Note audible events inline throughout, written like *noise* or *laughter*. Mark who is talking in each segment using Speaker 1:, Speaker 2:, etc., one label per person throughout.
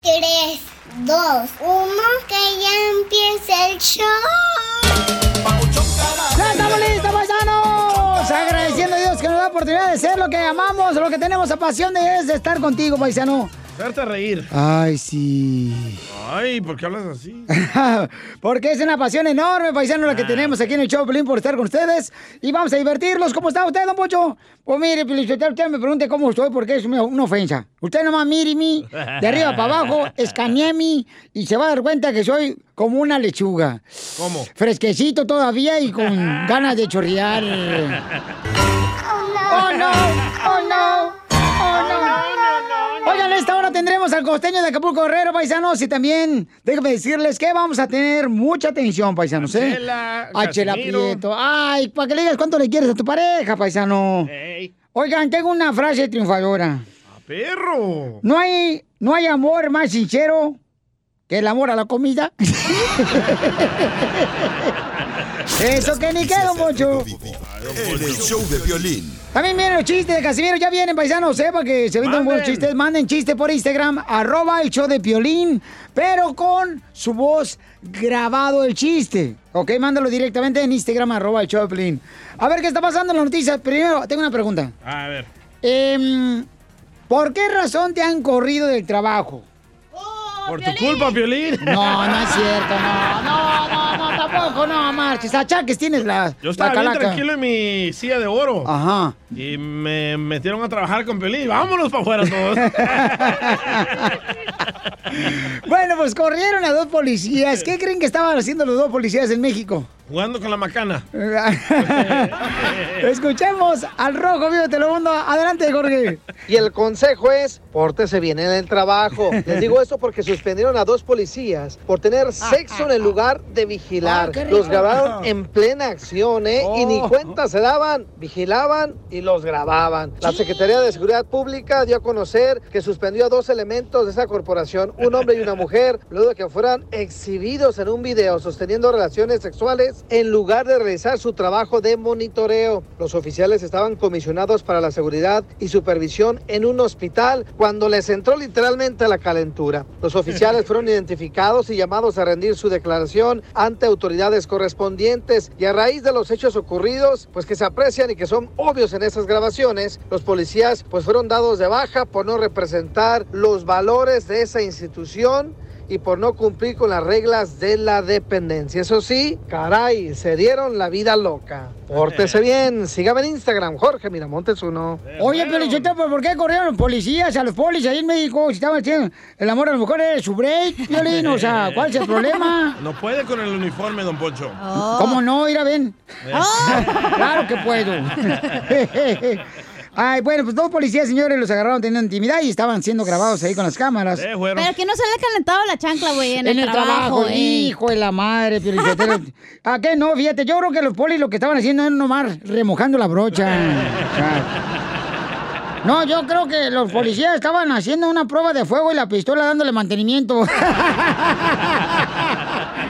Speaker 1: 3, 2, 1, que ya empiece el show.
Speaker 2: ¡Ya estamos listos, paisanos! Agradeciendo a Dios que nos da la oportunidad de ser lo que amamos, lo que tenemos a pasión de es de estar contigo, paisano.
Speaker 3: Hacerte reír.
Speaker 2: Ay, sí.
Speaker 3: Ay, ¿por qué hablas así? *laughs*
Speaker 2: Porque es una pasión enorme, paisano, la que tenemos aquí en el show, Pelín, por estar con ustedes. Y vamos a divertirlos. ¿Cómo está usted, don Pocho? Pues mire, Pelín, usted me pregunte cómo estoy porque es una, una ofensa. Usted nomás mire mi, de arriba para abajo, *laughs* escanee mi y se va a dar cuenta que soy como una lechuga.
Speaker 3: ¿Cómo?
Speaker 2: Fresquecito todavía y con *laughs* ganas de chorrear. ¡Oh, no! ¡Oh, no! ¡Oh, no! Oigan, a esta hora tendremos al costeño de Acapulco Guerrero, paisanos, y también déjenme decirles que vamos a tener mucha atención, paisanos, ¿eh?
Speaker 3: Chela,
Speaker 2: A Chela
Speaker 3: Casimiro.
Speaker 2: Prieto. Ay, para que le digas cuánto le quieres a tu pareja, paisano. Oigan, tengo una frase triunfadora.
Speaker 3: ¡Perro!
Speaker 2: No hay, no hay amor más sincero que el amor a la comida. *laughs* Eso que ni queda, mucho.
Speaker 4: En el show de violín.
Speaker 2: También vienen los chistes de Casimiro, ya vienen paisanos, sepa que se venden buenos chistes. Manden chiste por Instagram, arroba el show de Piolín, pero con su voz grabado el chiste. Ok, mándalo directamente en Instagram, arroba el show de Piolín. A ver qué está pasando en las noticias. Primero, tengo una pregunta.
Speaker 3: A ver.
Speaker 2: Em, ¿Por qué razón te han corrido del trabajo?
Speaker 3: Por tu culpa, Piolín.
Speaker 2: No, no es cierto, no, no, no, no, tampoco, no, marches. Achaques tienes la,
Speaker 3: Yo estaba
Speaker 2: la
Speaker 3: bien
Speaker 2: calaca.
Speaker 3: tranquilo en mi silla de oro.
Speaker 2: Ajá.
Speaker 3: Y me metieron a trabajar con Piolín. Vámonos para afuera todos. *laughs*
Speaker 2: Bueno, pues corrieron a dos policías. ¿Qué creen que estaban haciendo los dos policías en México?
Speaker 3: Jugando con la macana. *laughs*
Speaker 2: Escuchemos al rojo vivo de Telemundo. Adelante, Jorge.
Speaker 5: Y el consejo es, pórtese bien en el trabajo. Les digo esto porque suspendieron a dos policías por tener *laughs* sexo en el lugar de vigilar.
Speaker 2: Ah.
Speaker 5: Los grabaron *laughs* en plena acción, ¿eh? Y ni
Speaker 2: Oh.
Speaker 5: cuenta se daban, vigilaban y los grababan. La Secretaría de Seguridad Pública dio a conocer que suspendió a dos elementos de esa corporación, un hombre y una mujer, *laughs* luego de que fueran exhibidos en un video sosteniendo relaciones sexuales en lugar de realizar su trabajo de monitoreo. Los oficiales estaban comisionados para la seguridad y supervisión en un hospital cuando les entró literalmente la calentura. Los oficiales *laughs* fueron identificados y llamados a rendir su declaración autoridades correspondientes. Y a raíz de los hechos ocurridos, pues que se aprecian y que son obvios en esas grabaciones, los policías pues fueron dados de baja por no representar los valores de esa institución y por no cumplir con las reglas de la dependencia. Eso sí, caray, se dieron la vida loca. Pórtese bien, sígame en Instagram, Jorge Miramontes uno.
Speaker 2: Oye, ¿pero ¿por qué corrieron policías a los policías ahí en México? Si estaban haciendo el amor a las mujeres, su break, Piolín. O sea, ¿cuál es el problema? *laughs*
Speaker 3: No puede con el uniforme, don Poncho.
Speaker 2: ¿Cómo no? Ir a ven. *laughs* Claro que puedo. *laughs* Ay, bueno, pues dos policías, señores, los agarraron teniendo intimidad y estaban siendo grabados ahí con las cámaras.
Speaker 3: Eh, fueron.
Speaker 6: Pero que no se le ha calentado la chancla, güey, en,
Speaker 2: En el trabajo,
Speaker 6: ey.
Speaker 2: hijo de la madre, Piolichotero. *laughs* ¿A qué no? Fíjate, yo creo que los polis lo que estaban haciendo era nomás remojando la brocha. *laughs* O sea, no, yo creo que los policías estaban haciendo una prueba de fuego y la pistola dándole mantenimiento. *laughs*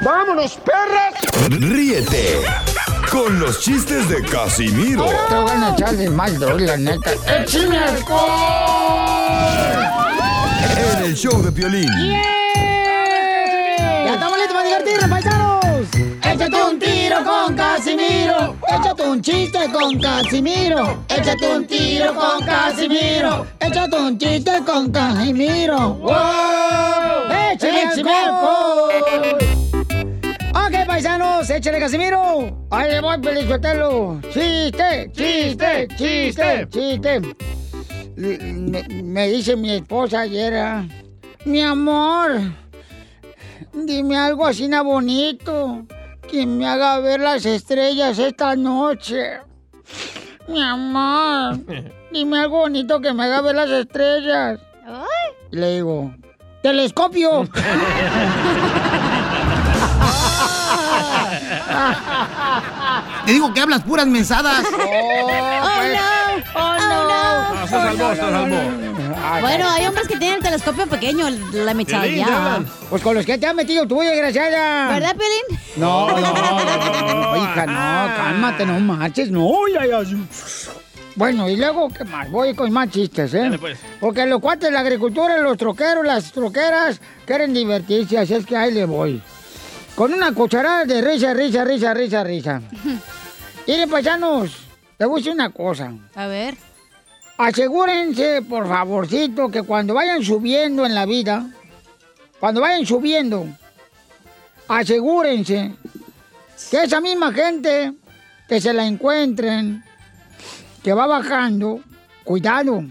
Speaker 7: ¡Vámonos, perras!
Speaker 8: Ríete
Speaker 4: con los chistes de Casimiro.
Speaker 2: Te voy a echar de mal, droga, la neta. ¡Échame alcohol!
Speaker 4: En el show de Piolín.
Speaker 2: ¡Ya estamos listos para divertirnos, paisanos! Échate un tiro con Casimiro. Échate un chiste con Casimiro. Échate un tiro con Casimiro. Échate un chiste con Casimiro. ¡Wow! ¡Échame alcohol! Paisanos, échale Casimiro. Ahí le voy, Pelichotelo. Chiste, chiste, chiste, chiste. Me, me dice mi esposa ayer, ah, mi amor, dime algo así na bonito que me haga ver las estrellas esta noche. Mi amor, *laughs* dime algo bonito que me haga ver las estrellas. Y le digo, telescopio. *laughs*
Speaker 8: Te digo que hablas puras mensadas.
Speaker 2: Oh, no. Oh, no.
Speaker 3: se salvó, se salvó.
Speaker 6: Bueno, hay hombres que tienen el telescopio pequeño, la mechada ya.
Speaker 2: Pues con los que te has metido tú, desgraciada.
Speaker 6: ¿Verdad, Pelín?
Speaker 2: No, no, no, hija, no, cálmate, no marches, no, ya, ya. Bueno, y luego, ¿qué más? Voy con más chistes, ¿eh?
Speaker 3: Dale, pues.
Speaker 2: Porque los cuates de la agricultura, los troqueros, las troqueras, quieren divertirse, así es que ahí le voy. Con una cucharada de risa, risa, risa, risa, risa. *laughs* Miren, paisanos, te voy a decir una cosa.
Speaker 6: A ver.
Speaker 2: Asegúrense, por favorcito, que cuando vayan subiendo en la vida, cuando vayan subiendo, asegúrense que esa misma gente que se la encuentren, que va bajando, cuidado,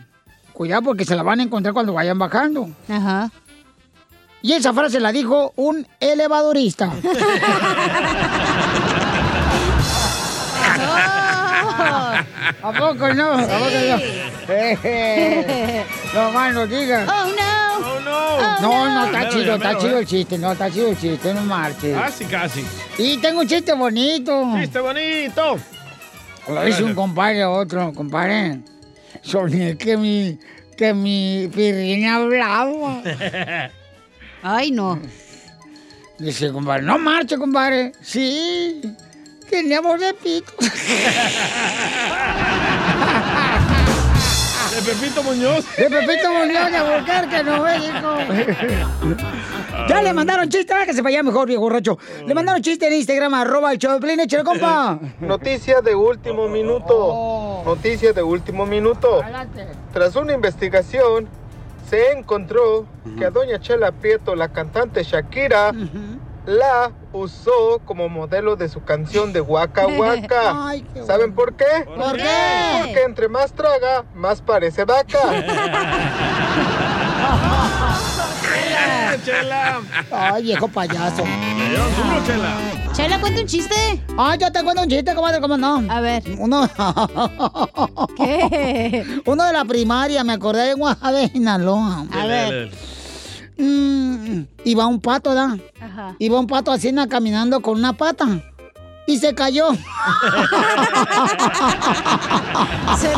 Speaker 2: cuidado porque se la van a encontrar cuando vayan bajando.
Speaker 6: Ajá.
Speaker 2: Y esa frase la dijo un elevadorista. *laughs* ¿A poco no? ¿A poco no? no más no digas.
Speaker 6: Oh, no.
Speaker 3: Oh, no.
Speaker 2: No, no, está
Speaker 3: Mero,
Speaker 2: chido, está
Speaker 3: mero,
Speaker 2: chido
Speaker 3: ¿eh?
Speaker 2: el chiste, no, está chido el chiste, no marches.
Speaker 3: Casi, casi.
Speaker 2: Y tengo un chiste bonito.
Speaker 3: Chiste bonito.
Speaker 2: Lo dice un compadre a otro, compadre. Soñé que mi, que mi pirrina hablaba. *laughs*
Speaker 6: Ay, no.
Speaker 2: Dice, compadre, no marche, compadre. Sí, tenía voz de pito. *laughs*
Speaker 3: De Pepito Muñoz.
Speaker 2: De Pepito Muñoz de Albuquerque, no México. *laughs* Ya le mandaron chiste, que se vaya mejor, viejo borracho. Le mandaron chiste en Instagram, arroba el show de compa. *laughs*
Speaker 5: Noticia de último minuto. Noticia de último minuto. Tras una investigación, se encontró que a doña Chela Prieto, la cantante Shakira, la usó como modelo de su canción de Waka Waka. *laughs*
Speaker 2: Ay, qué
Speaker 5: ¿Saben por qué?
Speaker 2: ¿Por qué?
Speaker 5: Porque entre más traga, más parece vaca. *laughs*
Speaker 3: Chela.
Speaker 2: Ay, viejo payaso.
Speaker 3: Chela.
Speaker 6: Chela, cuenta un chiste.
Speaker 2: Ah, yo te cuento un chiste, comadre, ¿cómo no?
Speaker 6: A ver.
Speaker 2: Uno... *laughs*
Speaker 6: ¿Qué?
Speaker 2: Uno de la primaria, me acordé de Guadalajara, Sinaloa.
Speaker 6: A ver.
Speaker 2: Mm, iba un pato, ¿da?
Speaker 6: Ajá.
Speaker 2: Iba un pato así na, caminando con una pata. Y se cayó. *laughs*
Speaker 6: Se *laughs*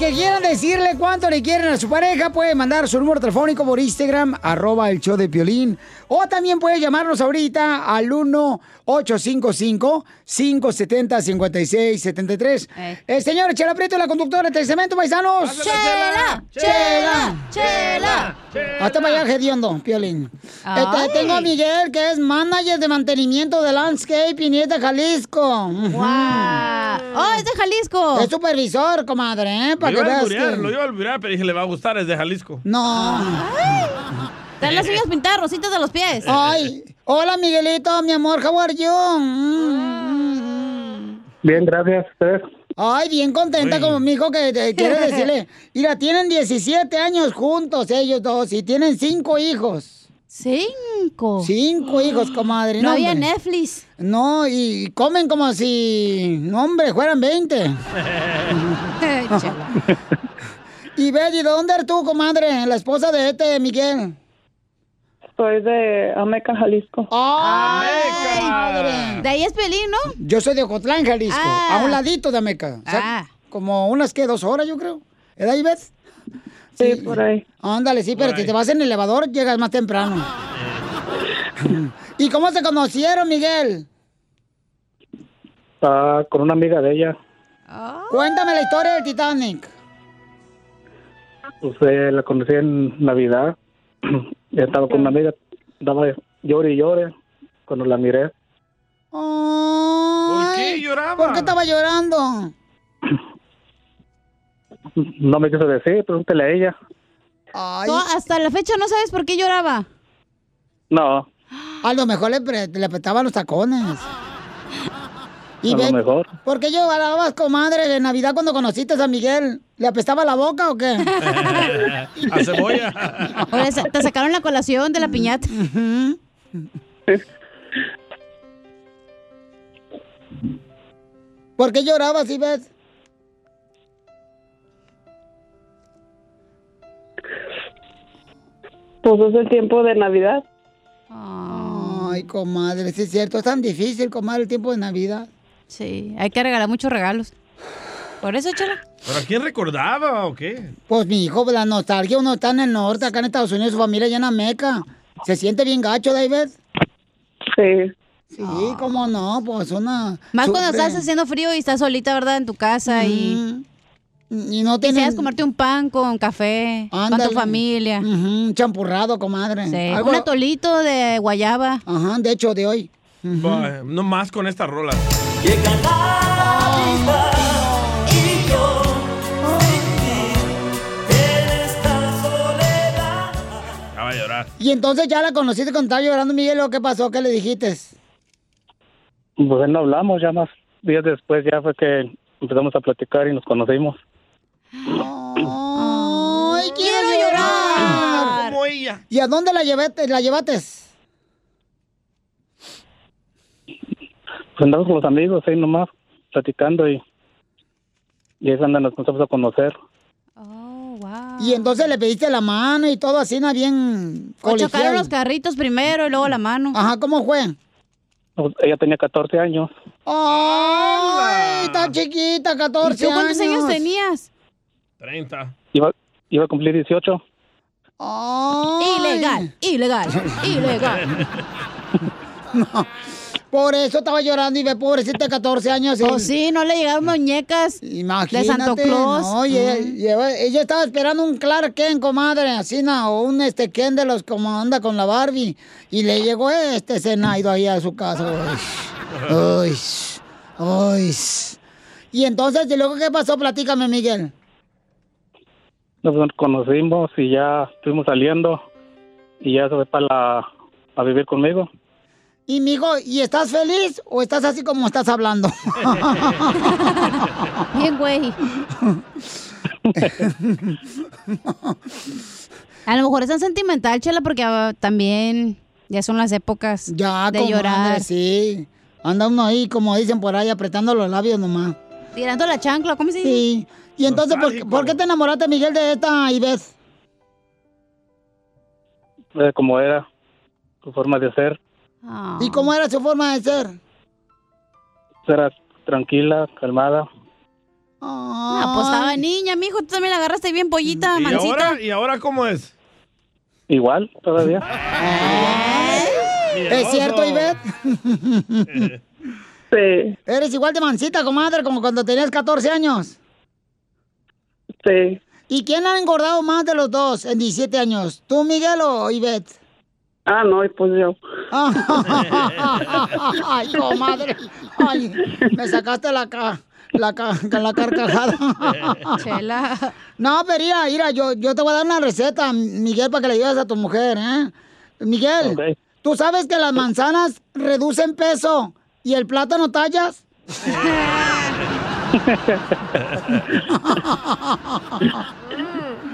Speaker 9: Que
Speaker 2: quieran decirle cuánto le quieren a su pareja pueden mandar su número telefónico por Instagram, arroba el show de Piolín. O también puede llamarnos ahorita al 1-855-570-5673. Eh, señor Chela Prieto, la conductora de segmento, paisanos.
Speaker 6: Chela, chela, chela.
Speaker 2: Hasta para allá, hediondo, Piolín. Este, tengo a Miguel, que es manager de mantenimiento de landscaping y es de Jalisco.
Speaker 6: Guau. Oh, es de Jalisco.
Speaker 2: Es supervisor, comadre, ¿eh?
Speaker 3: Lo
Speaker 2: Para que
Speaker 3: iba a
Speaker 2: veas
Speaker 3: alburear,
Speaker 2: que...
Speaker 3: lo iba a alburear, pero dije, le va a gustar, es de Jalisco.
Speaker 2: No.
Speaker 6: Trae las uñas pintadas, rositas de los pies.
Speaker 2: Ay, hola Miguelito, mi amor, how are you? Mm,
Speaker 10: Bien, gracias. ¿Ustedes?
Speaker 2: Ay, bien contenta
Speaker 3: Uy.
Speaker 2: como mi hijo que te quiere *laughs* decirle. Mira, tienen 17 años juntos ellos dos y tienen cinco hijos.
Speaker 6: ¿Cinco?
Speaker 2: Cinco hijos, *gasps* comadre.
Speaker 6: No había
Speaker 2: hombre.
Speaker 6: Netflix.
Speaker 2: No, y comen como si, no, hombre, fueran 20. *laughs* *laughs* y Betty, ¿de dónde eres tú, comadre? La esposa de este Miguel.
Speaker 11: Soy de Ameca, Jalisco.
Speaker 2: ¡Ay, madre!
Speaker 6: De ahí es Pelín, ¿no?
Speaker 2: Yo soy de Ocotlán, Jalisco,
Speaker 6: Ah.
Speaker 2: a un ladito de Ameca. O sea,
Speaker 6: Ah.
Speaker 2: Como unas, ¿qué? Dos horas, yo creo. ¿Edad ahí ves?
Speaker 11: Sí, por ahí.
Speaker 2: Ándale, sí, pero si te vas en el elevador, llegas más temprano. *laughs* ¿Y cómo se conocieron, Miguel?
Speaker 12: Ah, con una amiga de ella.
Speaker 2: Cuéntame la historia del Titanic.
Speaker 12: Pues eh, la conocí en Navidad. *clears throat* Ya estaba con una amiga. Daba llore y llore cuando la miré.
Speaker 2: ¿Por
Speaker 3: qué lloraba?
Speaker 2: ¿Por qué estaba llorando? *clears throat*
Speaker 12: No me quiso decir, pregúntale a ella.
Speaker 6: ¿Tú hasta la fecha no sabes por qué lloraba?
Speaker 12: No,
Speaker 2: A lo mejor le, le apretaban los tacones. Y
Speaker 12: a lo mejor.
Speaker 2: ¿Por qué llorabas, comadre, de Navidad cuando conociste a San Miguel? ¿Le apestaba la boca o qué? *laughs*
Speaker 3: A cebolla. *laughs*
Speaker 6: Te sacaron la colación de la piñata.
Speaker 2: ¿Por qué llorabas, Ivette?
Speaker 11: Pues es el tiempo de Navidad.
Speaker 2: Ay, comadre, sí es cierto. Es tan difícil, comadre, el tiempo de Navidad.
Speaker 6: Sí, hay que regalar muchos regalos. Por eso, chala.
Speaker 3: ¿Pero a quién recordaba o qué?
Speaker 2: Pues mi hijo, la nostalgia, uno está en el norte, acá en Estados Unidos, su familia llena en Meca. ¿Se siente bien gacho, David?
Speaker 11: Sí.
Speaker 2: Sí, cómo no, pues una...
Speaker 6: Más cuando estás haciendo frío y estás solita, ¿verdad? En tu casa y...
Speaker 2: Y no
Speaker 6: Quisieras
Speaker 2: tienes...
Speaker 6: comerte un pan con café, con tu familia.
Speaker 2: Ujú, champurrado, comadre.
Speaker 6: Sí,
Speaker 2: Algo-
Speaker 6: Un atolito de guayaba.
Speaker 2: Ajá, de hecho, de hoy.
Speaker 3: Bah, No más con esta rola.
Speaker 9: Y yo sin ti en esta soledad.
Speaker 3: Ya va a llorar.
Speaker 2: Y entonces ya la conociste cuando estaba llorando, Miguel, ¿lo qué pasó? ¿Qué le dijiste?
Speaker 12: Pues no hablamos, ya más días después ya fue que empezamos a platicar y nos conocimos.
Speaker 2: ¡Ay, quiero llorar!
Speaker 3: Como ella.
Speaker 2: ¿Y a dónde la llevaste? ¿La llevaste?
Speaker 12: Pues andamos con los amigos ahí nomás, platicando y, y ahí es donde nos empezamos a conocer.
Speaker 2: Y entonces le pediste la mano y todo así, ¿no? Bien
Speaker 6: O chocaron los carritos primero y luego la mano.
Speaker 2: Ajá, ¿cómo fue?
Speaker 12: Pues, ella tenía 14 años.
Speaker 2: ¡Ay, está chiquita, 14
Speaker 6: ¿Y tú cuántos años tenías?
Speaker 3: 30.
Speaker 12: Iba, iba a cumplir 18.
Speaker 6: Ilegal, ilegal, *laughs* ilegal. *laughs*
Speaker 2: Por eso estaba llorando y ve, pobrecita, 14 años.
Speaker 6: Oh, sí, no le llegaron muñecas
Speaker 2: Imagínate.
Speaker 6: de Santo Claus.
Speaker 2: No, y ella, estaba esperando un Clark Kent, comadre, así, ¿no? o un este Ken de los como anda con la Barbie. Y le llegó este Zenaido ahí a su casa. Uy, uy, uy. Y entonces, ¿y luego qué pasó? Platícame, Miguel.
Speaker 12: Nos conocimos y ya estuvimos saliendo y ya se fue para la, a vivir conmigo.
Speaker 2: Y, mijo, ¿y estás feliz o estás así como estás hablando? *laughs*
Speaker 6: Bien, güey. A lo mejor es tan sentimental, chela, porque ah, también ya son las épocas
Speaker 2: Ya,
Speaker 6: de
Speaker 2: comadre,
Speaker 6: llorar.
Speaker 2: sí. Anda uno ahí, como dicen por ahí, apretando los labios nomás.
Speaker 6: Tirando la chancla, ¿cómo se dice?
Speaker 2: Sí. Y entonces, ¿por, qué- por qué te enamoraste, Miguel, de esta Ivette?
Speaker 12: Eh, como era su forma de
Speaker 2: ¿Y cómo era su forma de ser?
Speaker 12: Era tranquila, calmada.
Speaker 6: Ah, pues estaba niña, mijo. Tú también la agarraste bien pollita,
Speaker 3: ¿Y
Speaker 6: mancita.
Speaker 3: ahora, ¿Y ahora cómo es?
Speaker 12: Igual, todavía. *laughs*
Speaker 2: ¿Es cierto, Ivette?
Speaker 11: Sí. *laughs*
Speaker 2: Eres igual de mancita, comadre, como cuando tenías 14 años.
Speaker 11: Sí.
Speaker 2: ¿Y quién ha engordado más de los dos en 17 años? ¿Tú, Miguel, o Ivette?
Speaker 11: Ah, no, pues yo. *laughs*
Speaker 2: Ay, comadre. Ay, me sacaste la ca... La, ca- la carcajada.
Speaker 6: Chela.
Speaker 2: No, pero mira, mira, yo, yo te voy a dar una receta, Miguel, para que le ayudes a tu mujer, ¿eh? Miguel, ¿tú sabes que las manzanas reducen peso y el plátano tallas? *laughs* *laughs*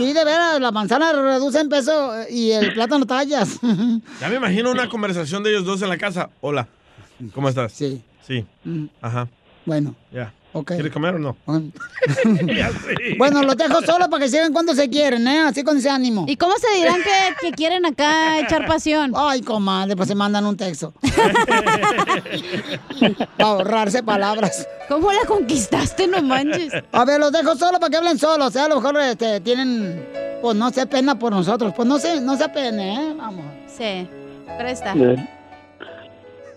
Speaker 2: Sí, de veras, la manzana reduce en peso y el plátano tallas. *laughs*
Speaker 3: Ya me imagino una conversación de ellos dos en la casa. Hola, ¿cómo estás?
Speaker 2: Sí.
Speaker 3: Sí. Ajá.
Speaker 2: Bueno.
Speaker 3: Ya. ¿Quieres comer o no? Ya *laughs* sé.
Speaker 2: Bueno, los dejo solos para que sigan cuando se quieren, ¿eh? Así con ese ánimo.
Speaker 6: ¿Y cómo se dirán que, que *laughs* quieren acá echar pasión?
Speaker 2: Ay, comadre, pues se mandan un texto. *laughs* para ahorrarse palabras.
Speaker 6: ¿Cómo la conquistaste, no manches?
Speaker 2: A ver, los dejo solos para que hablen solos. O sea, a lo mejor este, tienen, pues no sé, pena por nosotros. Pues no sé, no se apene, ¿eh? Vamos.
Speaker 6: Sí, presta.
Speaker 12: Bien.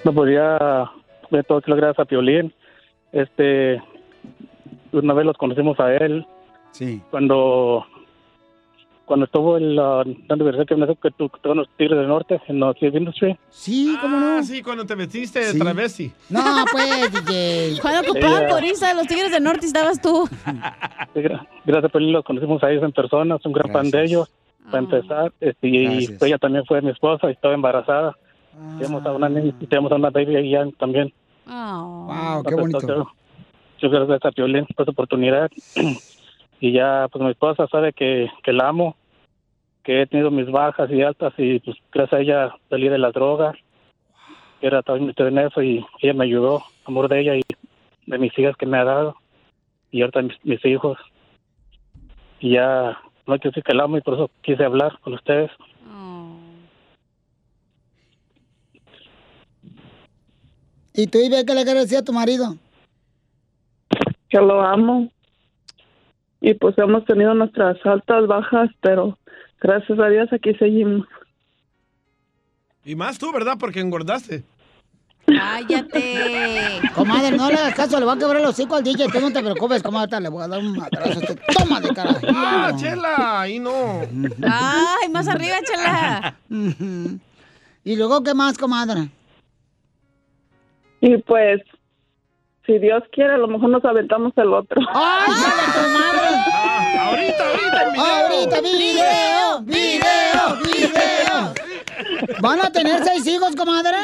Speaker 12: No podía ver todo que lo gracias a Piolín. Este, una vez los conocimos a él.
Speaker 2: Sí.
Speaker 12: Cuando cuando estuvo en la, universidad que me que tú con los Tigres del Norte en la City Industry.
Speaker 2: Sí,
Speaker 3: ¿cómo no? Ah, sí, cuando te vestiste de
Speaker 12: Sí.
Speaker 3: travesti.
Speaker 2: No, pues, DJ. *laughs*
Speaker 6: Cuando ocupaban coriza de los Tigres del Norte estabas tú.
Speaker 12: Sí, gra- Gracias a Piolín los conocimos a ellos en persona, es un gran fan de ellos. Para empezar, este, y
Speaker 2: Gracias.
Speaker 12: ella también fue mi esposa y estaba embarazada. Tenemos a una niña y tenemos a una baby ahí ya también.
Speaker 2: Wow, qué
Speaker 12: Entonces,
Speaker 2: bonito.
Speaker 12: Yo, yo gracias a Piolín por esta oportunidad. *clears throat* y ya, pues mi esposa sabe que, que la amo, que he tenido mis bajas y altas y pues gracias a ella salí de las drogas. Era también metida en eso y ella me ayudó, amor de ella y de mis hijas que me ha dado. Y ahorita mis, mis hijos. Y ya, no quiero decir que la amo y por eso quise hablar con ustedes.
Speaker 2: ¿Y tú, Ibe, qué le quieres decir a tu marido?
Speaker 11: que lo amo. Y pues hemos tenido nuestras altas, bajas, pero gracias a Dios aquí seguimos.
Speaker 3: Y más tú, ¿verdad? Porque engordaste.
Speaker 6: Cállate. *laughs*
Speaker 2: Comadre, no le hagas caso, le va a quebrar el hocico al DJ. Tú no te preocupes, comadre, le voy a dar un madrazo. a usted. Toma de cara. *laughs*
Speaker 3: ¡Ah, chela! Ahí no.
Speaker 6: Ay, más arriba, chela. *laughs*
Speaker 2: ¿Y luego qué más, comadre?
Speaker 11: Y pues, si Dios quiere, a lo mejor nos aventamos el otro. *laughs*
Speaker 2: ¡Ay, tu madre!
Speaker 3: ahorita, ahorita,
Speaker 2: Ahorita, video, video, video. ¿Van a tener seis hijos, comadre?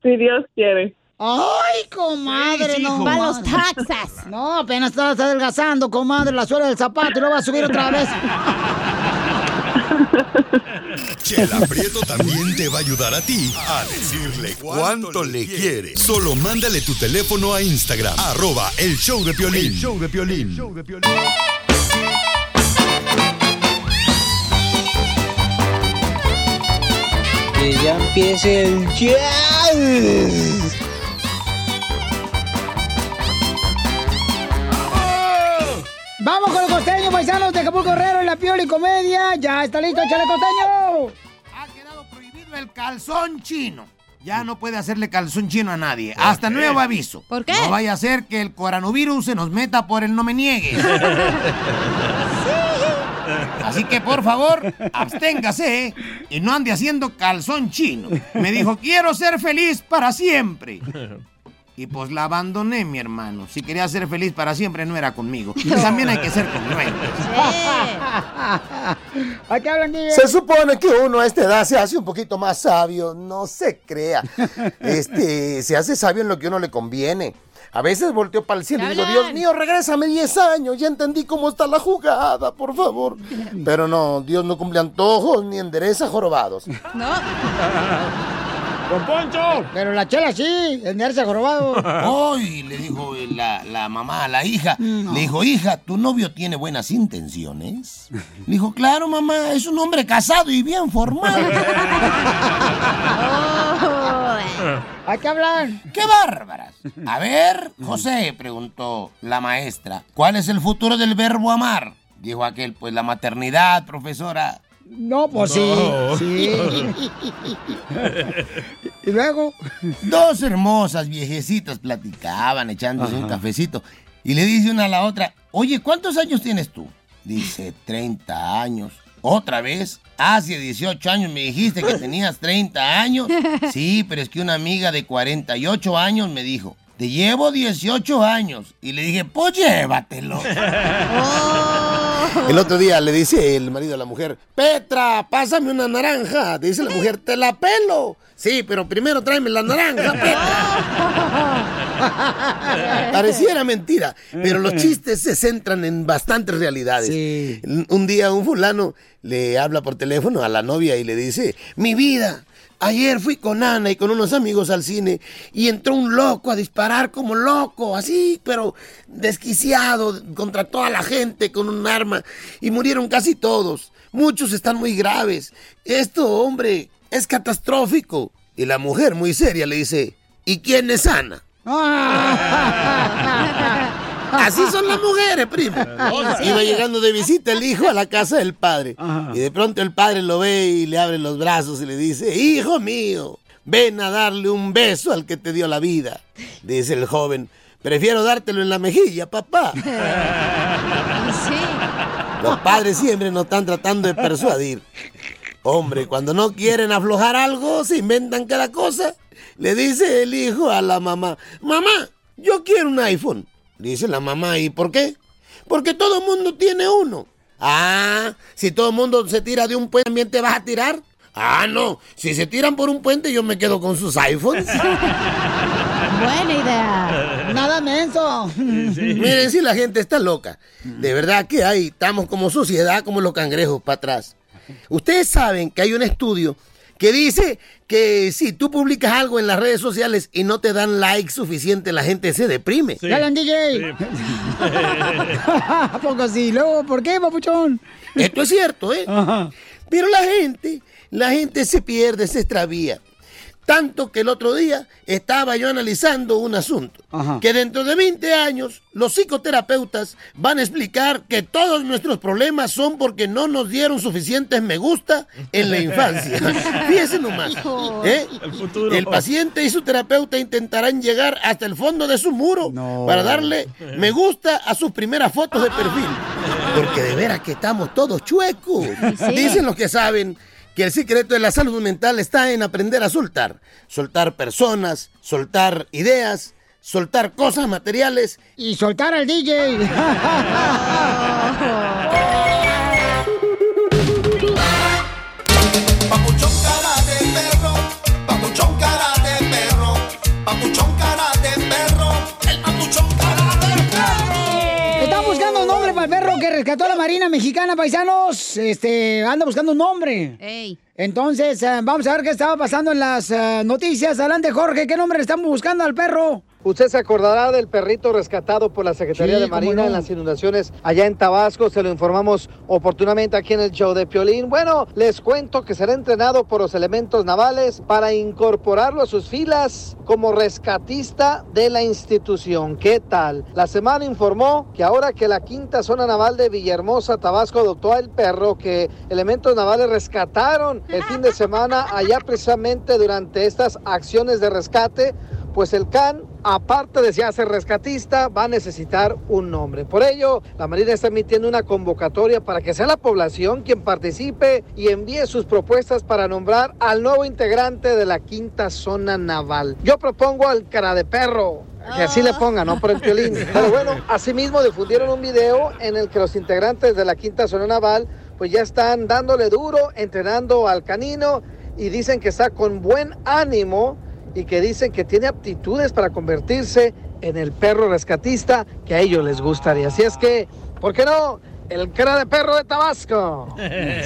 Speaker 11: Si Dios quiere.
Speaker 2: Ay, comadre,
Speaker 6: Seis
Speaker 2: no.
Speaker 6: Pa' los
Speaker 2: taxas. No, apenas estás adelgazando, comadre, la suela del zapato y lo vas a subir otra vez. *laughs*
Speaker 4: Chela Prieto también te va a ayudar a ti a decirle cuánto le quiere. Solo mándale tu teléfono a Instagram, arroba el show de Piolín. El show de Piolín.
Speaker 7: Que ya empiece el jazz.
Speaker 2: Vamos con el costeño, paisanos de Acapulco Guerrero en la Piola y Comedia. Ya está listo, échale costeño.
Speaker 13: El calzón chino. Ya no puede hacerle calzón chino a nadie. Hasta nuevo aviso.
Speaker 6: ¿Por qué?
Speaker 13: No vaya a ser que el coronavirus se nos meta por el no me niegues. *laughs* Así que por favor, absténgase y no ande haciendo calzón chino. Me dijo, quiero ser feliz para siempre. Y pues la abandoné, mi hermano. Si quería ser feliz para siempre, no era conmigo. *laughs* Y también hay que ser congruentes.
Speaker 2: ¿A qué hablan, DJ?
Speaker 14: Se supone que uno a esta edad se hace un poquito más sabio, no se crea. *laughs* Este, se hace sabio en lo que uno le conviene. A veces volteo para el cielo y digo, Dios mío, regrésame 10 años, ya entendí cómo está la jugada, por favor. *laughs* Pero no, Dios no cumple antojos ni endereza jorobados.
Speaker 6: No.
Speaker 3: ¡Don Poncho!
Speaker 2: Pero la chela sí, el nerce jorobado. *laughs*
Speaker 13: Hoy le dijo la, la mamá a la hija, le dijo, hija, ¿tu novio tiene buenas intenciones? Le dijo, claro, mamá, es un hombre casado y bien formal. *laughs*
Speaker 2: ¿A qué hablan?
Speaker 13: ¡Qué bárbaras! A ver, José, preguntó la maestra, ¿cuál es el futuro del verbo amar? Dijo aquel, pues la maternidad, profesora.
Speaker 2: No, pues
Speaker 13: No.
Speaker 2: sí. Sí. *laughs* y luego.
Speaker 13: Dos hermosas viejecitas platicaban echándose un cafecito. Y le dice una a la otra, oye, ¿cuántos años tienes tú? Dice, 30 años. ¿Otra vez? Hace 18 años me dijiste que tenías 30 años. *laughs* Sí, pero es que una amiga de 48 años me dijo, te llevo 18 años. Y le dije, pues llévatelo. *laughs* *laughs* El otro día le dice el marido a la mujer, Petra, pásame una naranja. Dice la mujer, te la pelo. Sí, pero primero tráeme la naranja, Petra. *laughs* Pareciera mentira, pero los chistes se centran en bastantes realidades. Un día un fulano le habla por teléfono a la novia y le dice, mi vida, ayer fui con Ana y con unos amigos al cine y entró un loco a disparar como loco, así, pero desquiciado contra toda la gente con un arma y murieron casi todos. Muchos están muy graves. Esto, hombre, es catastrófico. Y la mujer muy seria le dice, ¿y quién es Ana? *laughs* *laughs* Así son las mujeres, primo. *laughs* Iba llegando de visita el hijo a la casa del padre. Y de pronto el padre lo ve y le abre los brazos y le dice, hijo mío, ven a darle un beso al que te dio la vida. Dice el joven, prefiero dártelo en la mejilla, papá. *laughs* Los padres siempre nos están tratando de persuadir. Hombre, cuando no quieren aflojar algo, se inventan cada cosa. Le dice el hijo a la mamá, mamá, yo quiero un iPhone. Dice la mamá, ¿y por qué? Porque todo el mundo tiene uno. Ah, si todo el mundo se tira de un puente, ¿también te vas a tirar? Ah, no, si se tiran por un puente, yo me quedo con sus iPhones. *laughs*
Speaker 6: Buena idea.
Speaker 2: Nada menso.
Speaker 13: Miren si la gente está loca. De verdad que hay, estamos como sociedad, como los cangrejos para atrás. Ustedes saben que hay un estudio que dice que si tú publicas algo en las redes sociales y no te dan like suficiente, la gente se deprime.
Speaker 2: Sí. ¡Dale, DJ! ¿A *laughs* poco así? Luego, ¿por qué, papuchón?
Speaker 13: Esto es cierto, ¿eh? Pero la gente, la gente se pierde, se extravía. Tanto que el otro día estaba yo analizando un asunto. Que dentro de 20 años los psicoterapeutas van a explicar que todos nuestros problemas son porque no nos dieron suficientes me gusta en la infancia. *laughs* Fíjese nomás. ¿eh?
Speaker 3: El futuro.
Speaker 13: El paciente y su terapeuta intentarán llegar hasta el fondo de su muro para darle me gusta a sus primeras fotos de perfil. Porque de veras que estamos todos chuecos.
Speaker 9: Sí.
Speaker 13: Dicen los que saben que el secreto de la salud mental está en aprender a soltar. Soltar personas, soltar ideas, soltar cosas materiales.
Speaker 2: Y soltar al DJ. *laughs* *laughs*
Speaker 9: el perro
Speaker 2: que rescató a la Marina Mexicana, paisanos. Este, anda buscando un nombre. Entonces, eh, vamos a ver qué estaba pasando en las eh, noticias. Adelante, Jorge, ¿qué nombre le estamos buscando al perro?
Speaker 5: Usted se acordará del perrito rescatado por la Secretaría
Speaker 2: Sí,
Speaker 5: de Marina
Speaker 2: no.
Speaker 5: en las inundaciones allá en Tabasco. Se lo informamos oportunamente aquí en el show de Piolín. Bueno, les cuento que será entrenado por los elementos navales para incorporarlo a sus filas como rescatista de la institución. ¿Qué tal? La semana informó que ahora que la quinta zona naval de Villahermosa, Tabasco, adoptó al perro que elementos navales rescataron el fin de semana allá precisamente durante estas acciones de rescate pues el CAN, aparte de ya ser rescatista, va a necesitar un nombre. Por ello, la Marina está emitiendo una convocatoria para que sea la población quien participe y envíe sus propuestas para nombrar al nuevo integrante de la quinta zona naval. Yo propongo al cara de perro. Que así le pongan, no por el violín. *laughs* Pero bueno, asimismo difundieron un video en el que los integrantes de la quinta zona naval pues ya están dándole duro, entrenando al canino y dicen que está con buen ánimo y que dicen que tiene aptitudes para convertirse en el perro rescatista que a ellos les gustaría. Así es que, ¿por qué no? El cara de perro de Tabasco.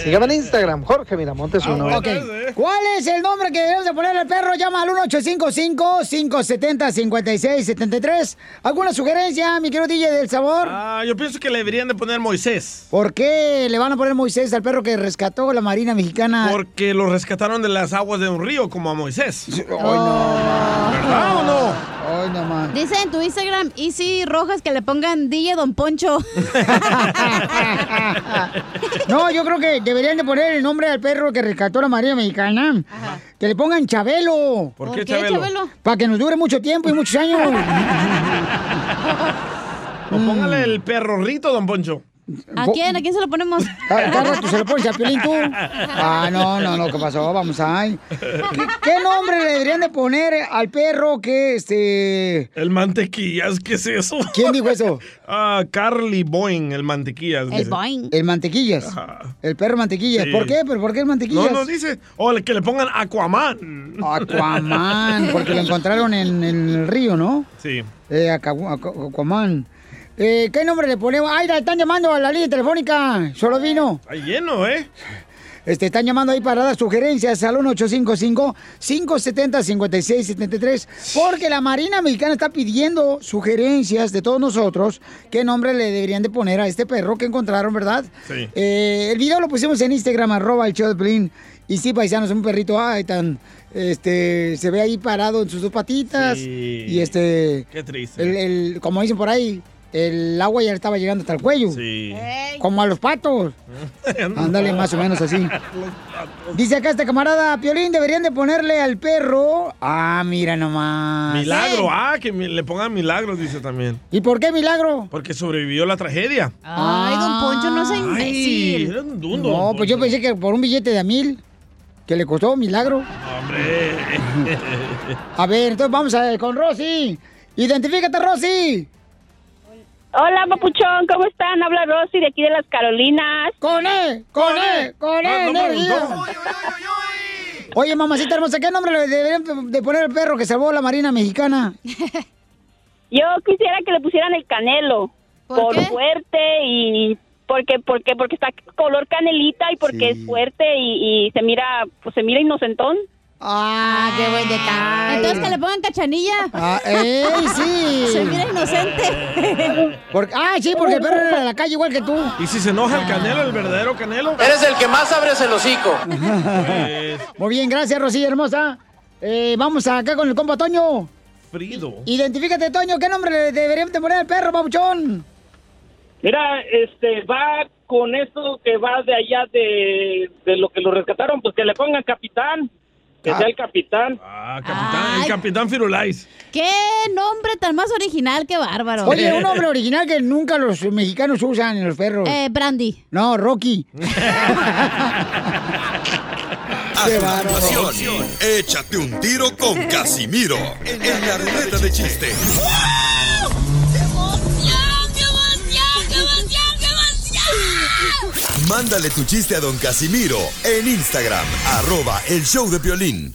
Speaker 5: Sígame en Instagram, Jorge Miramontes uno.
Speaker 2: Ok. ¿Cuál es el nombre que debemos de poner al perro? Llama al 1855-570-5673. ¿Alguna sugerencia, mi querido DJ del sabor?
Speaker 3: Ah, yo pienso que le deberían de poner Moisés.
Speaker 2: ¿Por qué le van a poner Moisés al perro que rescató la Marina Mexicana?
Speaker 3: Porque lo rescataron de las aguas de un río, como a Moisés.
Speaker 2: Ay, no.
Speaker 3: ¿Verdad o no?
Speaker 2: Ay, no, man.
Speaker 6: Dice en tu Instagram, Easy Rojas, que le pongan DJ Don Poncho. *laughs* *laughs*
Speaker 2: No, yo creo que deberían de poner el nombre al perro que rescató la Marina Mexicana. Que le pongan Chabelo.
Speaker 3: ¿Por ¿Por qué qué, Chabelo? Chabelo?
Speaker 2: Para que nos dure mucho tiempo y muchos años. *laughs*
Speaker 3: O póngale el perrorrito, don Poncho.
Speaker 6: ¿A quién? ¿A quién se lo ponemos?
Speaker 2: Cada rato se lo pones a Piolín tú. Ah, no, no, no, ¿qué pasó? Vamos ahí. ¿Qué, qué nombre le deberían de poner al perro que este.
Speaker 3: El mantequillas, ¿qué es eso?
Speaker 2: ¿Quién dijo eso? *laughs*
Speaker 3: Ah, Carly Boyne, el mantequillas. dice.
Speaker 2: El mantequillas. El perro mantequillas.
Speaker 3: Sí.
Speaker 2: ¿Por qué? ¿Pero por qué el mantequillas?
Speaker 3: No, no dice. O que le pongan Aquaman.
Speaker 2: Aquaman, porque lo *laughs* encontraron en, en el río, ¿no?
Speaker 3: Sí.
Speaker 2: Eh, Aqua- Aqua- Aquaman. Eh, ¿Qué nombre le ponemos? ¡Ay, la están llamando a la línea telefónica! Solo vino.
Speaker 3: Está lleno, ¿eh?
Speaker 2: Este, están llamando ahí para dar sugerencias al 1855-570-5673. Porque la Marina Mexicana está pidiendo sugerencias de todos nosotros. ¿Qué nombre le deberían de poner a este perro que encontraron, verdad?
Speaker 3: Sí.
Speaker 2: Eh, el video lo pusimos en Instagram, arroba el show de. Y sí, paisanos, un perrito, ay, tan, este, se ve ahí parado en sus dos patitas.
Speaker 3: Sí.
Speaker 2: Y este,
Speaker 3: Qué triste.
Speaker 2: el, el- como dicen por ahí, el agua ya le estaba llegando hasta el cuello.
Speaker 3: Sí.
Speaker 2: Como a los patos. *laughs* Ándale, más o menos así. Dice acá este camarada, Piolín, deberían de ponerle al perro. Ah, mira nomás.
Speaker 3: Milagro, ah, que mi- le pongan milagros, dice también.
Speaker 2: ¿Y por qué milagro?
Speaker 3: Porque sobrevivió la tragedia.
Speaker 6: Ay, don Poncho, no
Speaker 3: Ay,
Speaker 6: imbécil.
Speaker 3: era un dundo.
Speaker 2: No, pues yo pensé que por un billete de a mil, que le costó milagro.
Speaker 3: Hombre. *laughs*
Speaker 2: A ver, entonces vamos a ver con Rosy. Identifícate, Rosy.
Speaker 15: Hola, papuchón, ¿cómo están? Habla Rosy de aquí de las Carolinas.
Speaker 2: ¡Con E! ¡Con E! ¡Con E! energía! Oye, mamacita hermosa, ¿qué nombre le deberían de poner al perro que salvó la Marina Mexicana? *laughs*
Speaker 15: Yo quisiera que le pusieran el canelo.
Speaker 6: ¿Por qué?
Speaker 15: fuerte y porque porque porque está color canelita y porque es fuerte y, y se mira pues se mira inocentón.
Speaker 2: Ah, qué buen detalle.
Speaker 6: Entonces que le pongan cachanilla.
Speaker 2: Ah, ¡Ey, sí! *laughs*
Speaker 6: Se mira inocente.
Speaker 2: Porque- ah, sí, porque el perro era de la calle igual que tú.
Speaker 3: ¿Y si se enoja el canelo, el verdadero canelo?
Speaker 5: Eres el que más abres el hocico.
Speaker 3: Pues, *laughs*
Speaker 2: Muy bien, gracias, Rosy, hermosa. Eh, vamos acá con el compa Toño.
Speaker 3: Frido.
Speaker 2: Identifícate, Toño, ¿qué nombre le de poner al perro, papuchón?
Speaker 16: Mira, este, va con esto que va de allá de, de lo que lo rescataron, pues que le pongan capitán, que sea el capitán.
Speaker 3: Ah, capitán, el capitán Firulais.
Speaker 6: ¡Qué nombre tan más original, qué bárbaro!
Speaker 2: Oye, un nombre original que nunca los mexicanos usan en los perros.
Speaker 6: Eh, Brandy.
Speaker 2: No, Rocky. *laughs*
Speaker 4: Continuación, échate un tiro con Casimiro en la ruleta de chiste. Mándale tu chiste a don Casimiro en Instagram, arroba el show de violín.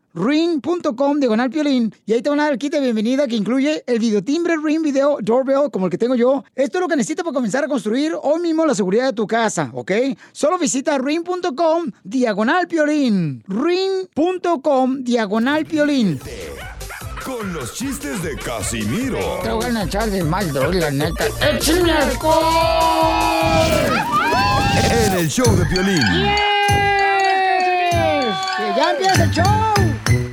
Speaker 2: ring.com diagonal piolín y ahí te van a dar el kit de bienvenida que incluye el videotimbre Ring Video Doorbell como el que tengo yo. Esto es lo que necesitas para comenzar a construir hoy mismo la seguridad de tu casa, ¿ok? Solo visita ring.com diagonal piolín ring.com diagonal piolín
Speaker 4: Con los chistes de Casimiro.
Speaker 2: Te voy a echar de mal, la neta. ¡Échame alcohol!
Speaker 4: en el show de Piolín.
Speaker 2: ¡Que ya empieza el show!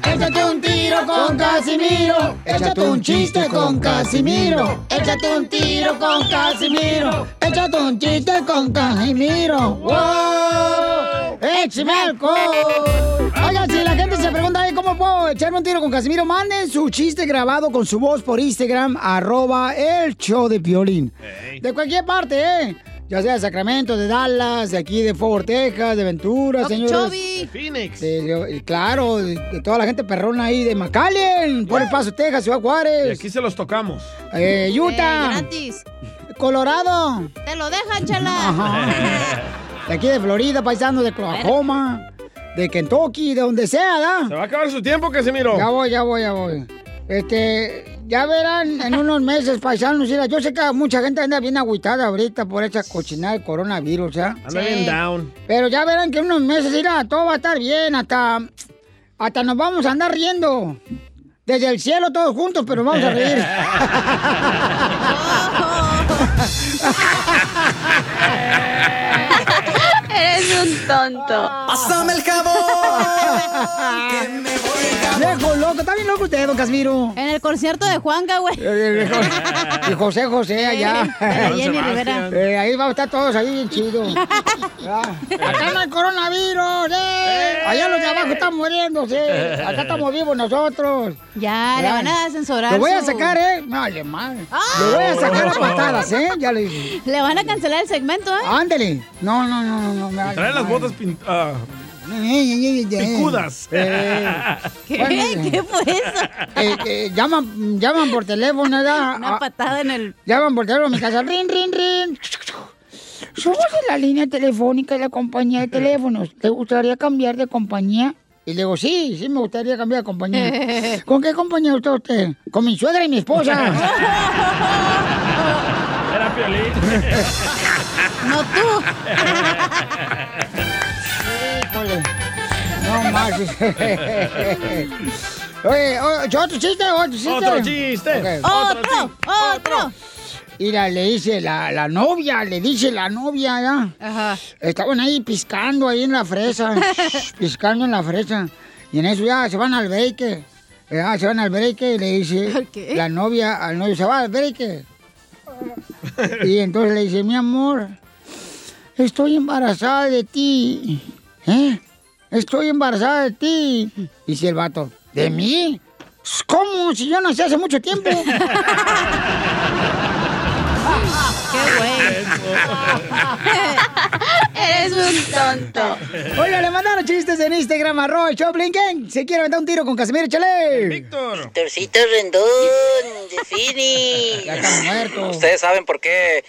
Speaker 2: Échate un tiro con Casimiro. Échate un chiste con Casimiro. Échate un tiro con Casimiro. Échate un chiste con Casimiro. ¡Wow! ¡Échame alcohol! Oigan, si la gente se pregunta ahí cómo puedo echarme un tiro con Casimiro, manden su chiste grabado con su voz por Instagram, arroba el show de Piolín. De cualquier parte, ¿eh? Ya sea de Sacramento, de Dallas, de aquí de Fort Worth, Texas, de Ventura, señores.
Speaker 3: De Phoenix.
Speaker 2: De- de- claro, de, de toda la gente perrona ahí de McAllen, por el Paso, Texas, Ciudad
Speaker 3: Y
Speaker 2: Juárez,
Speaker 3: aquí se los tocamos.
Speaker 2: eh, Utah,
Speaker 6: gratis.
Speaker 2: Colorado,
Speaker 6: Te lo dejan, chala.
Speaker 2: Ajá. *laughs* de aquí de Florida, paisano de Oklahoma, de Kentucky, de donde sea, ¿da?
Speaker 3: Se va a acabar su tiempo, Casimiro.
Speaker 2: Ya voy, ya voy, ya voy. Este, ya verán en unos meses, paisanos, mira, yo sé que mucha gente anda bien agüitada ahorita por esa cochinada del coronavirus, ¿ya?
Speaker 3: Anda bien down.
Speaker 2: Pero ya verán que en unos meses, mira, todo va a estar bien, hasta, hasta nos vamos a andar riendo. Desde el cielo todos juntos, pero vamos a reír. *laughs* *laughs* *laughs*
Speaker 6: Eres un tonto.
Speaker 9: Pásame el jabón.
Speaker 2: Viejo loco, está bien loco usted, don Casimiro.
Speaker 6: En el concierto de Juanga, güey.
Speaker 2: Y José José allá.
Speaker 6: Jenny Rivera.
Speaker 2: Eh, ahí vamos a estar todos ahí bien chidos. *laughs* Ah, Acá no hay coronavirus, eh. Allá los de abajo están muriéndose. *laughs* Acá estamos vivos nosotros.
Speaker 6: Ya, le van a censurar
Speaker 2: Lo voy a sacar, eh. No, madre. Lo voy a sacar a *laughs* patadas, eh. Ya le dije.
Speaker 6: Le van a cancelar el segmento, ¿eh?
Speaker 2: Ándele. No, no, no, no. no me vale
Speaker 3: Trae las botas pintadas.
Speaker 2: Picudas.
Speaker 3: Picudas. *laughs*
Speaker 6: ¿Qué? ¿Qué fue eso?
Speaker 2: Eh, eh, llaman, llaman por teléfono, ¿verdad?
Speaker 6: Una patada en el...
Speaker 2: Llaman por teléfono a mi casa. Rin, rin, rin. Somos de la línea telefónica de la compañía de teléfonos. ¿Le gustaría cambiar de compañía? Y le digo, sí, sí me gustaría cambiar de compañía. *laughs* ¿Con qué compañía está usted? Con mi suegra y mi esposa.
Speaker 3: Era Piolín. *laughs*
Speaker 6: No tú.
Speaker 2: Híjole. No más. *laughs* Oye, oye, ¿otro chiste? ¿Otro chiste?
Speaker 3: Otro chiste.
Speaker 6: ¡Otro! ¡Otro!
Speaker 2: Mira, le dice la, la novia, le dice la novia, ¿ya?
Speaker 6: Ajá.
Speaker 2: Estaban ahí piscando ahí en la fresa, *laughs* piscando en la fresa. Y en eso ya se van al break. Ya se van al break y le dice
Speaker 6: qué?
Speaker 2: la novia al novio, se va al break. Y entonces le dice, mi amor, estoy embarazada de ti. ¿Eh? Estoy embarazada de ti. Dice el vato, ¿de mí? ¿Cómo? Si yo nací hace mucho tiempo. *laughs*
Speaker 6: ¡Qué güey! Eres un tonto.
Speaker 2: Oiga, le mandaron chistes en Instagram, el show Blinken. Se quiere aventar un tiro con Casimiro, échale.
Speaker 3: Víctor.
Speaker 17: Torcito Rendón, de Fini.
Speaker 2: Ya está muerto.
Speaker 17: Ustedes saben por qué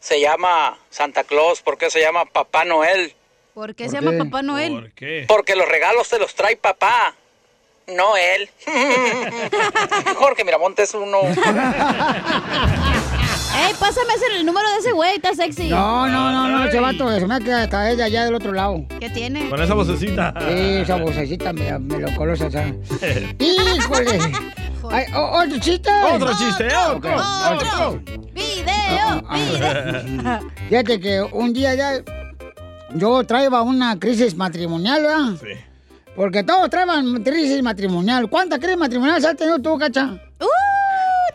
Speaker 17: se llama Santa Claus, por qué se llama Papá Noel.
Speaker 6: ¿Por qué
Speaker 2: ¿Por
Speaker 6: se llama? Papá Noel?
Speaker 3: ¿Por qué?
Speaker 17: Porque los regalos te los trae papá, no él. *laughs* Jorge Miramontes uno. *laughs*
Speaker 6: ¡Ey, pásame ese- el número de ese güey! Está sexy.
Speaker 2: No, no, no, no, ese vato se me queda hasta ella allá del otro lado.
Speaker 6: ¿Qué tiene?
Speaker 3: Con esa vocecita.
Speaker 2: Sí, esa vocecita me, me lo colosa, ¿sabes? *laughs* ¡Híjole! Ay, o- ¿Otro chiste?
Speaker 3: Otro chiste, otro,
Speaker 2: Ok,
Speaker 3: otro.
Speaker 6: ¡Video! ¡Video!
Speaker 2: Fíjate que un día ya yo traía una crisis matrimonial, ¿verdad?
Speaker 3: Sí.
Speaker 2: Porque todos traen crisis matrimonial. ¿Cuántas crisis matrimoniales has tenido tú, cacha?
Speaker 6: ¡Uh!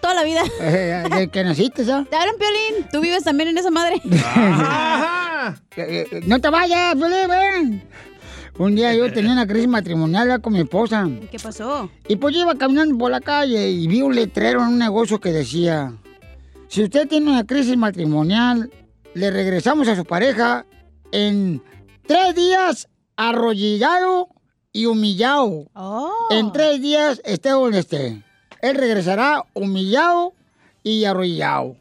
Speaker 6: Toda la vida. *laughs*
Speaker 2: Eh, de que naciste, ¿sabes?
Speaker 6: Te hablan, Piolín. Tú vives también en esa madre. *laughs*
Speaker 3: Ajá.
Speaker 2: Eh, eh, no te vayas, Piolín, ven. Un día yo tenía una crisis matrimonial con mi esposa.
Speaker 6: ¿Qué pasó?
Speaker 2: Y pues yo iba caminando por la calle y vi un letrero en un negocio que decía, si usted tiene una crisis matrimonial, le regresamos a su pareja en tres días arrollado y humillado.
Speaker 6: Oh.
Speaker 2: En tres días esté donde esté. Él regresará humillado y arrollado.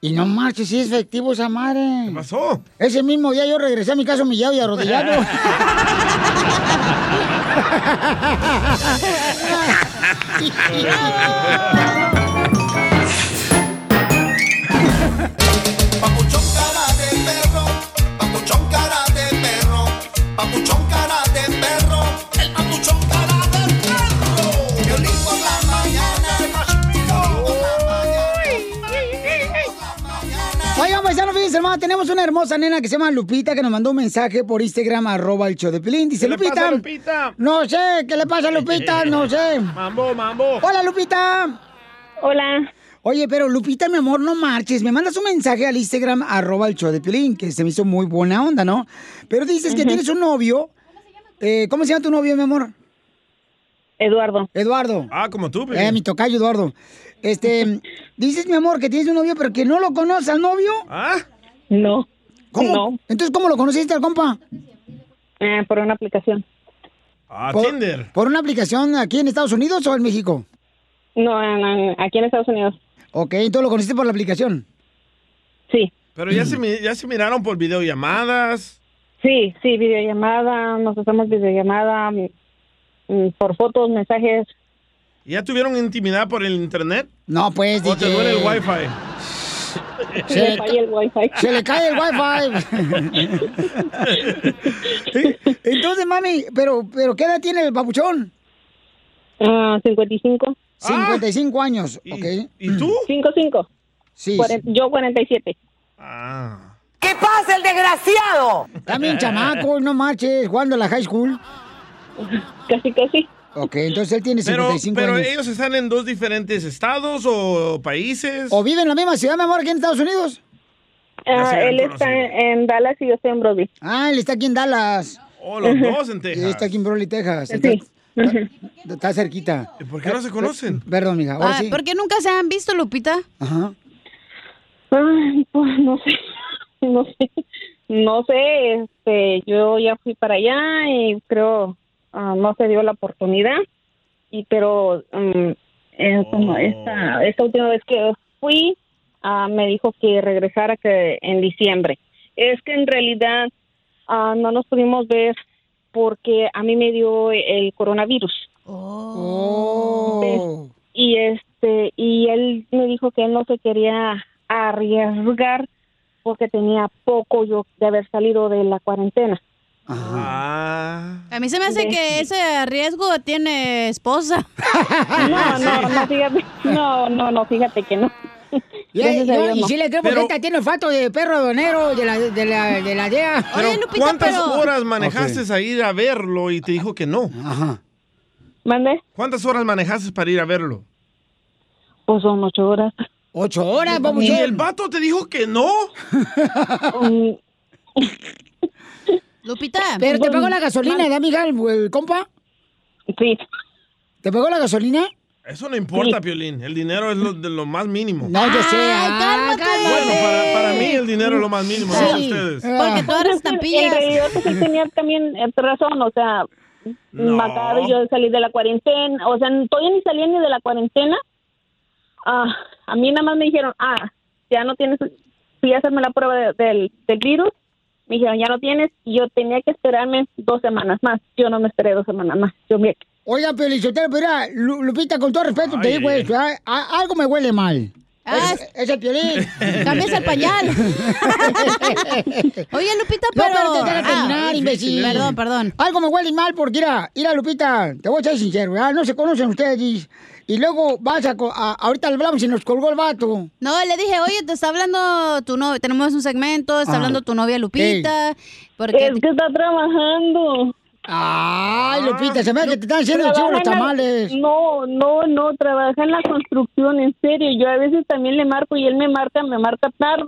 Speaker 2: Y no marches, si es efectivo esa madre.
Speaker 3: ¿Qué pasó?
Speaker 2: Ese mismo día yo regresé a mi casa humillado y arrodillado. *laughs* *laughs* *laughs* paisanos, hermano, tenemos una hermosa nena que se llama Lupita que nos mandó un mensaje por Instagram, arroba el show de Pilín. Dice,
Speaker 3: ¿Qué le
Speaker 2: Lupita,
Speaker 3: pasa a Lupita?
Speaker 2: No sé, ¿qué le pasa a Lupita? No sé. *laughs*
Speaker 3: Mambo, mambo.
Speaker 2: Hola, Lupita.
Speaker 18: Hola.
Speaker 2: Oye, pero Lupita, mi amor, no marches. Me mandas un mensaje al Instagram, arroba el show de Pilín, que se me hizo muy buena onda, ¿no? Pero dices que tienes un novio. Eh, ¿Cómo se llama tu novio, mi amor?
Speaker 18: Eduardo.
Speaker 2: Eduardo.
Speaker 3: Ah, como tú,
Speaker 2: Eh, mi tocayo, Eduardo. Este, *laughs* dices, mi amor, que tienes un novio, pero que no lo conoces al novio.
Speaker 3: ¿Ah?
Speaker 18: No.
Speaker 2: ¿Cómo?
Speaker 18: No.
Speaker 2: Entonces, ¿cómo lo conociste al compa?
Speaker 18: Eh, por una aplicación.
Speaker 3: Ah,
Speaker 2: por,
Speaker 3: Tinder.
Speaker 2: ¿Por una aplicación aquí en Estados Unidos o en México?
Speaker 18: No, en- en- aquí en Estados Unidos.
Speaker 2: Ok, entonces lo conociste por la aplicación.
Speaker 18: Sí.
Speaker 3: Pero ya se, ya se miraron por videollamadas.
Speaker 18: Sí, sí, videollamada, nos hacemos videollamada mm, mm, por fotos, mensajes.
Speaker 3: ¿Ya tuvieron intimidad por el internet?
Speaker 2: No, pues,
Speaker 3: ¿O te duele el wifi? *laughs*
Speaker 2: Se le,
Speaker 18: falla el wifi.
Speaker 2: se le cae el wifi. *laughs* *laughs* Entonces, mami, pero, pero ¿qué edad tiene el papuchón?
Speaker 18: Ah, 55.
Speaker 2: 55 años, ok.
Speaker 3: ¿Y tú?
Speaker 18: 55.
Speaker 2: Sí.
Speaker 18: Yo 47.
Speaker 2: ¿Qué pasa, el desgraciado? También chamaco, no marches, jugando a la high school.
Speaker 18: Casi, casi.
Speaker 2: Ok, entonces él tiene
Speaker 3: Pero,
Speaker 2: 55
Speaker 3: pero
Speaker 2: años.
Speaker 3: ellos están en dos diferentes estados o países.
Speaker 2: ¿O vive en la misma ciudad, mi amor, aquí en Estados Unidos?
Speaker 18: Ah, él está en, Dallas y yo estoy en Brody.
Speaker 2: Ah, él está aquí en Dallas.
Speaker 3: Oh, los dos en Texas.
Speaker 2: Él está aquí en Brody, Texas.
Speaker 18: Sí.
Speaker 2: Está, está- está cerquita.
Speaker 3: ¿Por qué no se conocen?
Speaker 2: Perdón, mija,
Speaker 6: Ah,
Speaker 2: sí.
Speaker 6: ¿Por qué nunca se han visto, Lupita?
Speaker 2: Ajá.
Speaker 18: Ay, pues no sé, *laughs* no sé, no sé, este, yo ya fui para allá y creo ah, no se dio la oportunidad y pero eh, como esta esta última vez que fui ah, me dijo que regresara que en diciembre. Es que en realidad ah, no nos pudimos ver porque a mí me dio el coronavirus.
Speaker 2: Oh.
Speaker 18: y este y él me dijo que él no se quería arriesgar porque tenía poco yo de haber salido de la cuarentena.
Speaker 3: Ah.
Speaker 6: A mí se me hace que ese riesgo tiene esposa. *laughs*
Speaker 18: No, no, no, fíjate, no, no, no, fíjate que no.
Speaker 2: Y, yo- sí le creo porque esta tiene olfato de perro aduanero de la, de la, de la DEA.
Speaker 3: Pero, ¿cuántas horas manejaste
Speaker 2: Ok.
Speaker 3: a ir a verlo y te dijo que no?
Speaker 2: Ajá.
Speaker 18: ¿Mande?
Speaker 3: ¿Cuántas horas manejaste para ir a verlo?
Speaker 18: Pues son ocho horas.
Speaker 2: ¿Ocho horas,
Speaker 3: ¿Y el vato te dijo que no? *laughs*
Speaker 6: Lupita.
Speaker 2: Pero te pagó la gasolina, ¿verdad, amiga, el, el compa?
Speaker 18: Sí.
Speaker 2: ¿Te pagó la gasolina?
Speaker 3: Eso no importa, Piolín. El dinero es lo, de lo más mínimo.
Speaker 2: No, yo sé. Ah,
Speaker 3: Bueno, para, para mí el dinero es lo más mínimo, no
Speaker 18: Sí.
Speaker 3: ustedes.
Speaker 6: Porque tú eres
Speaker 18: Pues, En
Speaker 6: estampillas.
Speaker 18: realidad, pues, él tenía también eh, razón, o sea, me acabo de yo salir de la cuarentena, o sea, todavía ni salí ni de la cuarentena. Ah, a mí nada más me dijeron, ah, ya no tienes, fui a hacerme la prueba de- del, del virus, me dijeron, ya no tienes, y yo tenía que esperarme dos semanas más. Yo no me esperé dos semanas más. Yo me...
Speaker 2: Oiga, pero mira, Lu- Lupita, con todo respeto te digo esto. A- algo me huele mal.
Speaker 6: Ah,
Speaker 2: es, es el piolín. *laughs*
Speaker 6: Cámbiase el pañal. *laughs* Oye, Lupita,
Speaker 2: No,
Speaker 6: pero... Ah,
Speaker 2: terminar, imbécil.
Speaker 6: Perdón, perdón.
Speaker 2: Algo me huele mal porque, mira, mira, Lupita, te voy a echar sincero, ¿verdad? No se conocen ustedes. Y luego vas a, co- a- ahorita hablamos y nos colgó el vato.
Speaker 6: No, le dije, oye, te está hablando tu novia, tenemos un segmento, está
Speaker 2: Ah.
Speaker 6: hablando tu novia Lupita. Porque...
Speaker 18: Es que está trabajando.
Speaker 2: Ay, Lupita, se me hace que te están haciendo chivo los
Speaker 18: la-
Speaker 2: tamales.
Speaker 18: No, no, no, trabaja en la construcción, en serio. Yo a veces también le marco y él me marca, me marca tarde,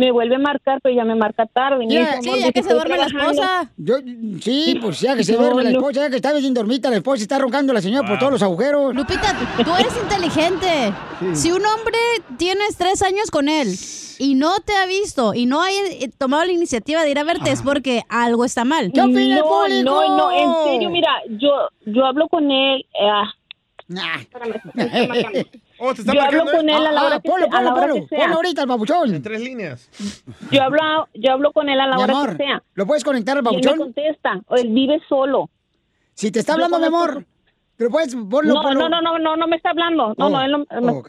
Speaker 18: me vuelve a marcar, pero ya me marca tarde. Me
Speaker 2: Ya,
Speaker 18: dice, "Amor, yo estoy trabajando".
Speaker 2: Yo, sí, pues ya que se
Speaker 18: No,
Speaker 2: duerme la esposa, ya que está bien dormida la esposa, está roncando la señora por todos los agujeros.
Speaker 6: Lupita, tú eres inteligente. Si un hombre tienes tres años con él y no te ha visto y no ha eh, tomado la iniciativa de ir a verte, es porque algo está mal.
Speaker 18: no, No, no, en serio, mira, yo, yo hablo con él. eh, espérame, me está marcando.
Speaker 3: Oh, te está
Speaker 18: Yo hablo con
Speaker 3: ¿eh?
Speaker 18: él a la
Speaker 2: Ah,
Speaker 18: hora que
Speaker 2: ponlo,
Speaker 18: sea,
Speaker 2: ponlo, ahorita al babuchón.
Speaker 3: En tres líneas.
Speaker 18: Yo hablo, yo hablo con él a la
Speaker 2: Mi
Speaker 18: hora
Speaker 2: amor,
Speaker 18: que sea.
Speaker 2: ¿lo puedes conectar al
Speaker 18: Y él me
Speaker 2: babuchón?
Speaker 18: contesta, o él vive solo.
Speaker 2: Si te está hablando, mi amor, ¿pero puedes ponlo,
Speaker 18: No,
Speaker 2: ponlo?
Speaker 18: no, no, no, no, no me está hablando. No,
Speaker 2: Oh,
Speaker 18: no, él no,
Speaker 2: oh,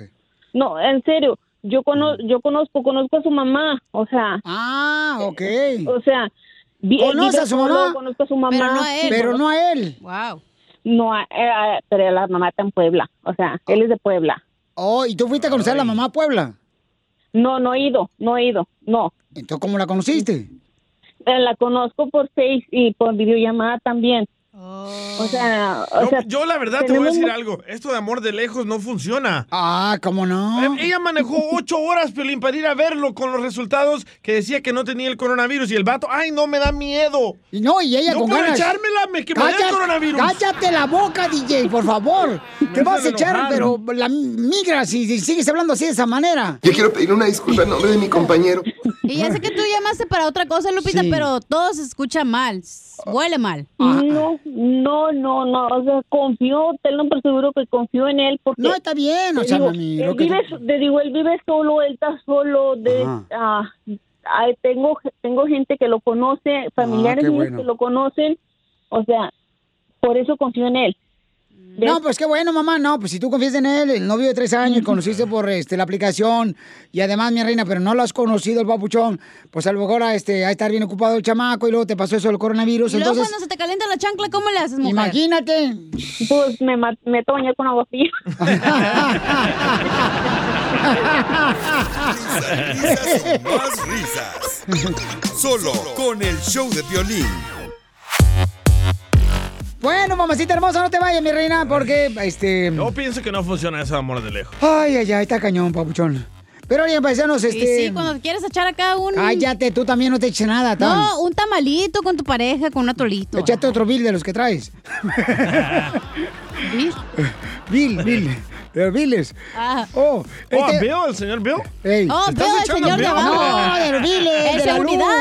Speaker 18: no, en serio. Yo conozco, yo conozco, conozco a su mamá, o sea.
Speaker 2: Ah, ok.
Speaker 18: O sea, él
Speaker 2: ¿Conoce a su
Speaker 18: solo,
Speaker 2: mamá?
Speaker 18: Conozco a su mamá.
Speaker 6: Pero no a él.
Speaker 2: Pero no a él.
Speaker 6: Wow.
Speaker 18: No, a- eh, a- pero la mamá está en Puebla, o sea, él es de Puebla.
Speaker 2: Oh, ¿y tú fuiste a conocer a la mamá a Puebla?
Speaker 15: No, no he ido, no he ido, no.
Speaker 2: Entonces, ¿cómo la conociste?
Speaker 15: Eh, La conozco por Face y por videollamada también. O sea, o
Speaker 3: Yo,
Speaker 15: sea,
Speaker 3: yo la verdad te voy a decir algo. Esto de amor de lejos no funciona.
Speaker 2: Ah, ¿cómo no?
Speaker 3: Ella manejó *laughs* ocho horas, Piolín, para ir a verlo con los resultados que decía que no tenía el coronavirus. Y el vato, ay, no, me da miedo.
Speaker 2: Y no, y ella
Speaker 3: no
Speaker 2: con ganas.
Speaker 3: echármela, me que me el
Speaker 2: Cállate-
Speaker 3: coronavirus.
Speaker 2: Cállate la boca, DJ, por favor. *laughs* Te vas a echar, pero la migra si, si sigues hablando así de esa manera.
Speaker 19: Yo quiero pedir una disculpa en nombre de mi compañero.
Speaker 6: Y ya sé que tú llamaste para otra cosa, Lupita,
Speaker 2: Sí.
Speaker 6: pero todo se escucha mal. Huele mal.
Speaker 15: No, no, no, no, o sea, confío, tenlo por seguro que confío en él porque...
Speaker 2: No, está bien, o sea,
Speaker 15: digo,
Speaker 2: mami,
Speaker 15: él
Speaker 2: que
Speaker 15: vive, te digo, él vive solo, él está solo, de, ah, ah, tengo, tengo gente que lo conoce, familiares
Speaker 2: Ah,
Speaker 15: míos
Speaker 2: bueno.
Speaker 15: que lo conocen, o sea, por eso confío en él.
Speaker 2: No, pues qué bueno, mamá. No, pues si tú confías en él, el novio de tres años, conociste por este, la aplicación y además, mi reina, pero no lo has conocido el papuchón, pues a lo mejor a, este, a estar bien ocupado el chamaco y luego te pasó eso del coronavirus.
Speaker 6: Y luego
Speaker 2: entonces,
Speaker 6: cuando se te calienta la chancla, ¿cómo le haces, mujer?
Speaker 2: imagínate.
Speaker 15: Pues me meto bañar con agua fría.
Speaker 4: Risas más risas. Solo con el show de violín.
Speaker 2: Bueno, mamacita hermosa, no te vayas, mi reina, porque este.
Speaker 3: Yo pienso que no funciona ese amor de lejos.
Speaker 2: Ay, ay, ay, está cañón, papuchón. Pero oye, paisanos,
Speaker 6: Y
Speaker 2: este.
Speaker 6: sí, cuando quieres echar acá un...
Speaker 2: Cállate, tú también no te eches nada, tan.
Speaker 6: No, un tamalito con tu pareja, con un atolito.
Speaker 2: Échate otro bill de los que traes. *laughs*
Speaker 6: ¿Bill?
Speaker 2: Bill, Bill. De los billes.
Speaker 6: Ah.
Speaker 2: Oh,
Speaker 3: Oh,
Speaker 2: este-
Speaker 3: ¿Bill? ¿El señor Bill?
Speaker 2: Ey.
Speaker 6: Oh,
Speaker 3: ¿Estás
Speaker 6: veo al
Speaker 3: echando
Speaker 6: señor de
Speaker 3: Bill?
Speaker 6: abajo.
Speaker 2: No, de los biles,
Speaker 6: ¿En
Speaker 2: de la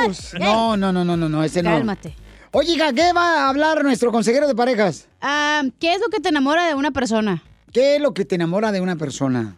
Speaker 2: luz. No, no, no, no, no, no, ese no.
Speaker 6: Cálmate.
Speaker 2: Oye, hija, ¿qué va a hablar nuestro consejero de parejas?
Speaker 6: Ah, ¿Qué es lo que te enamora de una persona?
Speaker 2: ¿Qué es lo que te enamora de una persona?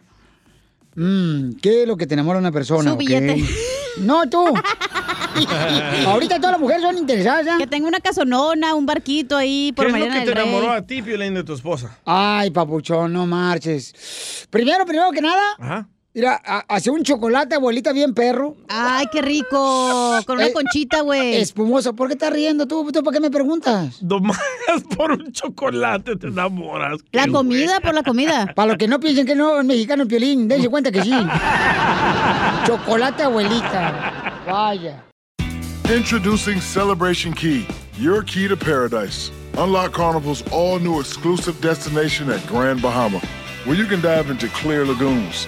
Speaker 2: Mm, ¿Qué es lo que te enamora de una persona?
Speaker 6: Su
Speaker 2: ok?
Speaker 6: billete. *laughs*
Speaker 2: No, tú. *laughs* Ahorita todas las mujeres son interesadas, ¿ya?
Speaker 6: Que tenga una casonona, un barquito ahí por
Speaker 3: ¿Qué es lo que te
Speaker 6: Rey.
Speaker 3: enamoró a ti, Piolín, de tu esposa?
Speaker 2: Ay, papuchón, no marches. Primero, primero que nada,
Speaker 3: Ajá.
Speaker 2: Mira, hace un chocolate, abuelita, bien perro.
Speaker 6: Ay, qué rico. Con una
Speaker 2: Eh,
Speaker 6: conchita, güey.
Speaker 2: Espumoso. ¿Por qué estás riendo tú? ¿Tú para qué me preguntas? *laughs*
Speaker 3: Nomás por un chocolate te enamoras.
Speaker 6: La comida por la comida. *laughs*
Speaker 2: Para los que no piensen que no es mexicano el piolín, dense cuenta que sí. *laughs* Chocolate, abuelita. Vaya.
Speaker 20: Introducing Celebration Key, your key to paradise. Unlock Carnival's all new exclusive destination at Grand Bahama, where you can dive into clear lagoons,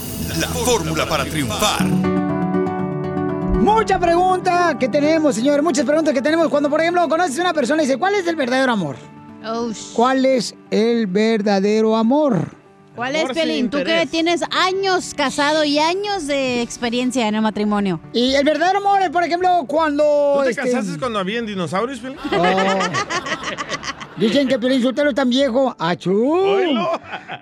Speaker 4: la fórmula para triunfar.
Speaker 2: Mucha pregunta que tenemos, señor. Muchas preguntas que tenemos. Cuando, por ejemplo, conoces a una persona y dice, ¿cuál es el verdadero amor?
Speaker 6: Oh,
Speaker 2: ¿Cuál es el verdadero amor?
Speaker 6: ¿Cuál es,
Speaker 3: Amor
Speaker 6: Pelín? Tú que tienes años casado y años de experiencia en el matrimonio.
Speaker 2: Y el verdadero amor es, por ejemplo, cuando...
Speaker 3: ¿Tú te
Speaker 2: este,
Speaker 3: casaste cuando habían dinosaurios, Piolín?
Speaker 2: Oh. *laughs* Dicen que Piolín Sotelo es tan viejo. ¡Achú!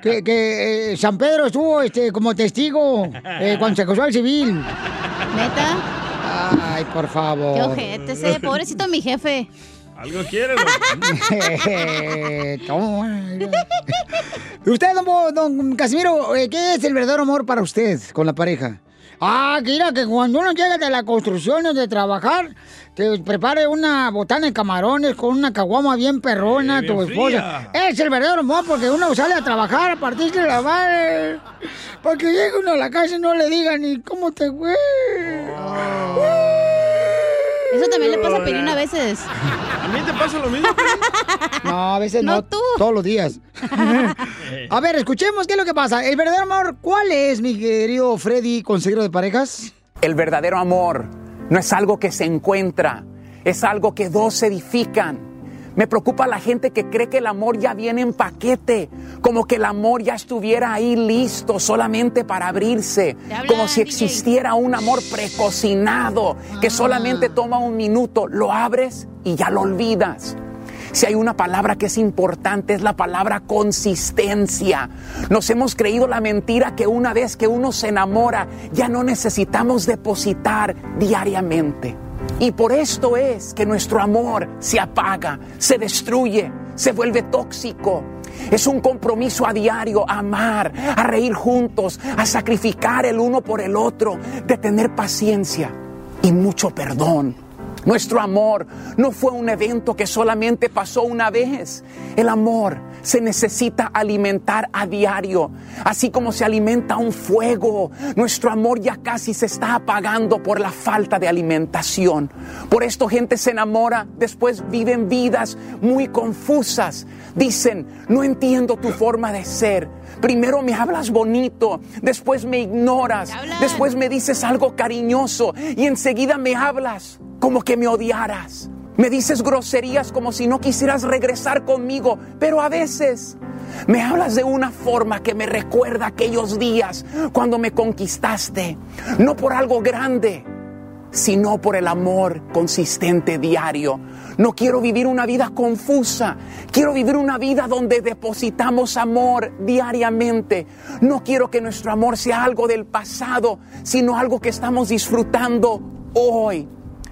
Speaker 2: Que, que eh, San Pedro estuvo este, como testigo eh, cuando se acusó al civil.
Speaker 6: ¿Neta?
Speaker 2: Ay, por favor.
Speaker 6: Qué ojete ese. Pobrecito mi jefe.
Speaker 3: Algo? *laughs*
Speaker 2: Toma. usted, don Casimiro, eh, ¿qué es el verdadero amor para usted con la pareja? Ah, que mira, que cuando uno llega de la construcción o de trabajar, te prepare una botana de camarones con una caguama bien perrona,
Speaker 3: Sí,
Speaker 2: tu esposa.
Speaker 3: fría.
Speaker 2: Es el verdadero amor porque uno sale a trabajar a partir de la madre. Para que llegue uno a la casa y no le diga ni cómo te fue.
Speaker 6: Eso también le pasa a Pelín a veces.
Speaker 3: ¿A mí te pasa lo mismo? *laughs*
Speaker 2: No, a veces no.
Speaker 6: No tú.
Speaker 2: Todos los días. *laughs* a ver, escuchemos qué es lo que pasa. El verdadero amor, ¿cuál es, mi querido Freddy, consejero de parejas?
Speaker 17: El verdadero amor no es algo que se encuentra, es algo que dos se edifican. Me preocupa la gente que cree que el amor ya viene en paquete, como que el amor ya estuviera ahí listo solamente para abrirse, como si existiera un amor precocinado que solamente toma un minuto, lo abres y ya lo olvidas. Si hay una palabra que es importante es la palabra consistencia. Nos hemos creído la mentira que una vez que uno se enamora ya no necesitamos depositar diariamente. Y por esto es que nuestro amor se apaga, se destruye, se vuelve tóxico. Es un compromiso a diario, a amar, a reír juntos, a sacrificar el uno por el otro, de tener paciencia y mucho perdón. Nuestro amor no fue un evento que solamente pasó una vez. El amor se necesita alimentar a diario, así como se alimenta un fuego. Nuestro amor ya casi se está apagando por la falta de alimentación. Por esto gente se enamora, después viven vidas muy confusas. Dicen, no entiendo tu forma de ser. Primero me hablas bonito, después me ignoras, después me dices algo cariñoso y enseguida me hablas como que me odiaras. Me dices groserías como si no quisieras regresar conmigo, pero a veces me hablas de una forma que me recuerda aquellos días cuando me conquistaste, no por algo grande, sino por el amor consistente diario. No quiero vivir una vida confusa, quiero vivir una vida donde depositamos amor diariamente. No quiero que nuestro amor sea algo del pasado, sino algo que estamos disfrutando hoy.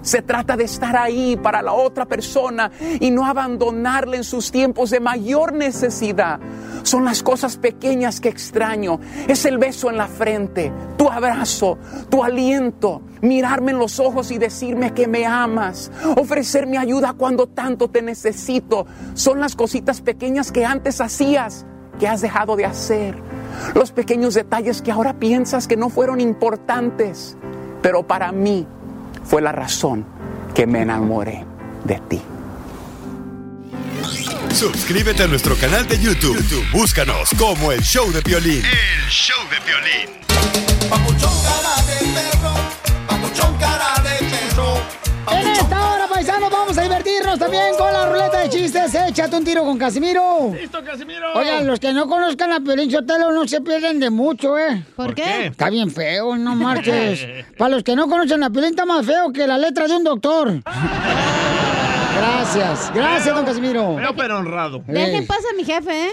Speaker 17: Se trata de estar ahí para la otra persona y no abandonarle en sus tiempos de mayor necesidad. Son las cosas pequeñas que extraño. Es el beso en la frente, tu abrazo, tu aliento, mirarme en los ojos y decirme que me amas, ofrecerme ayuda cuando tanto te necesito. Son las cositas pequeñas que antes hacías, que has dejado de hacer. Los pequeños detalles que ahora piensas que no fueron importantes, pero para mí fue la razón que me enamoré de ti.
Speaker 4: Suscríbete a nuestro canal de YouTube. YouTube, Búscanos como el show de violín.
Speaker 9: El show de violín. Papuchón cara de perro, papuchón cara de perro.
Speaker 2: Hora, paisanos, vamos a divertirnos también con la ruleta de chistes. Échate un tiro con Casimiro.
Speaker 3: ¡Listo, Casimiro!
Speaker 2: Oigan, los que no conozcan a Piolín Sotelo no se pierden de mucho, ¿eh?
Speaker 6: ¿Por ¿Por qué? qué?
Speaker 2: Está bien feo, no marches. *laughs* Para los que no conocen a Piolín, está más feo que la letra de un doctor. *laughs* Gracias, gracias, don Casimiro.
Speaker 3: Feo pero honrado.
Speaker 6: Dejen paz a mi jefe, ¿eh?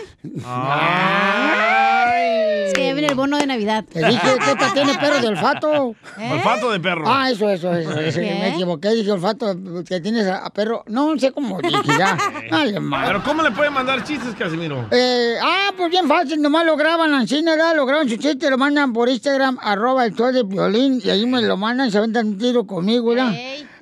Speaker 6: Es que ya viene el bono de Navidad.
Speaker 2: Te dije que esta tiene perro de olfato.
Speaker 3: Olfato de perro.
Speaker 2: Ah, eso, eso, eso. Me equivoqué, dije olfato que tienes a, perro. No sé cómo dije ya. *laughs* Madre.
Speaker 3: Pero ¿cómo le pueden mandar chistes, Casimiro?
Speaker 2: Eh, ah, pues bien fácil, nomás lo graban en cine, ¿verdad? Lo graban su chiste, lo mandan por Instagram, arroba el show de violín, y ahí me lo mandan, se aventan un tiro conmigo, ¿verdad?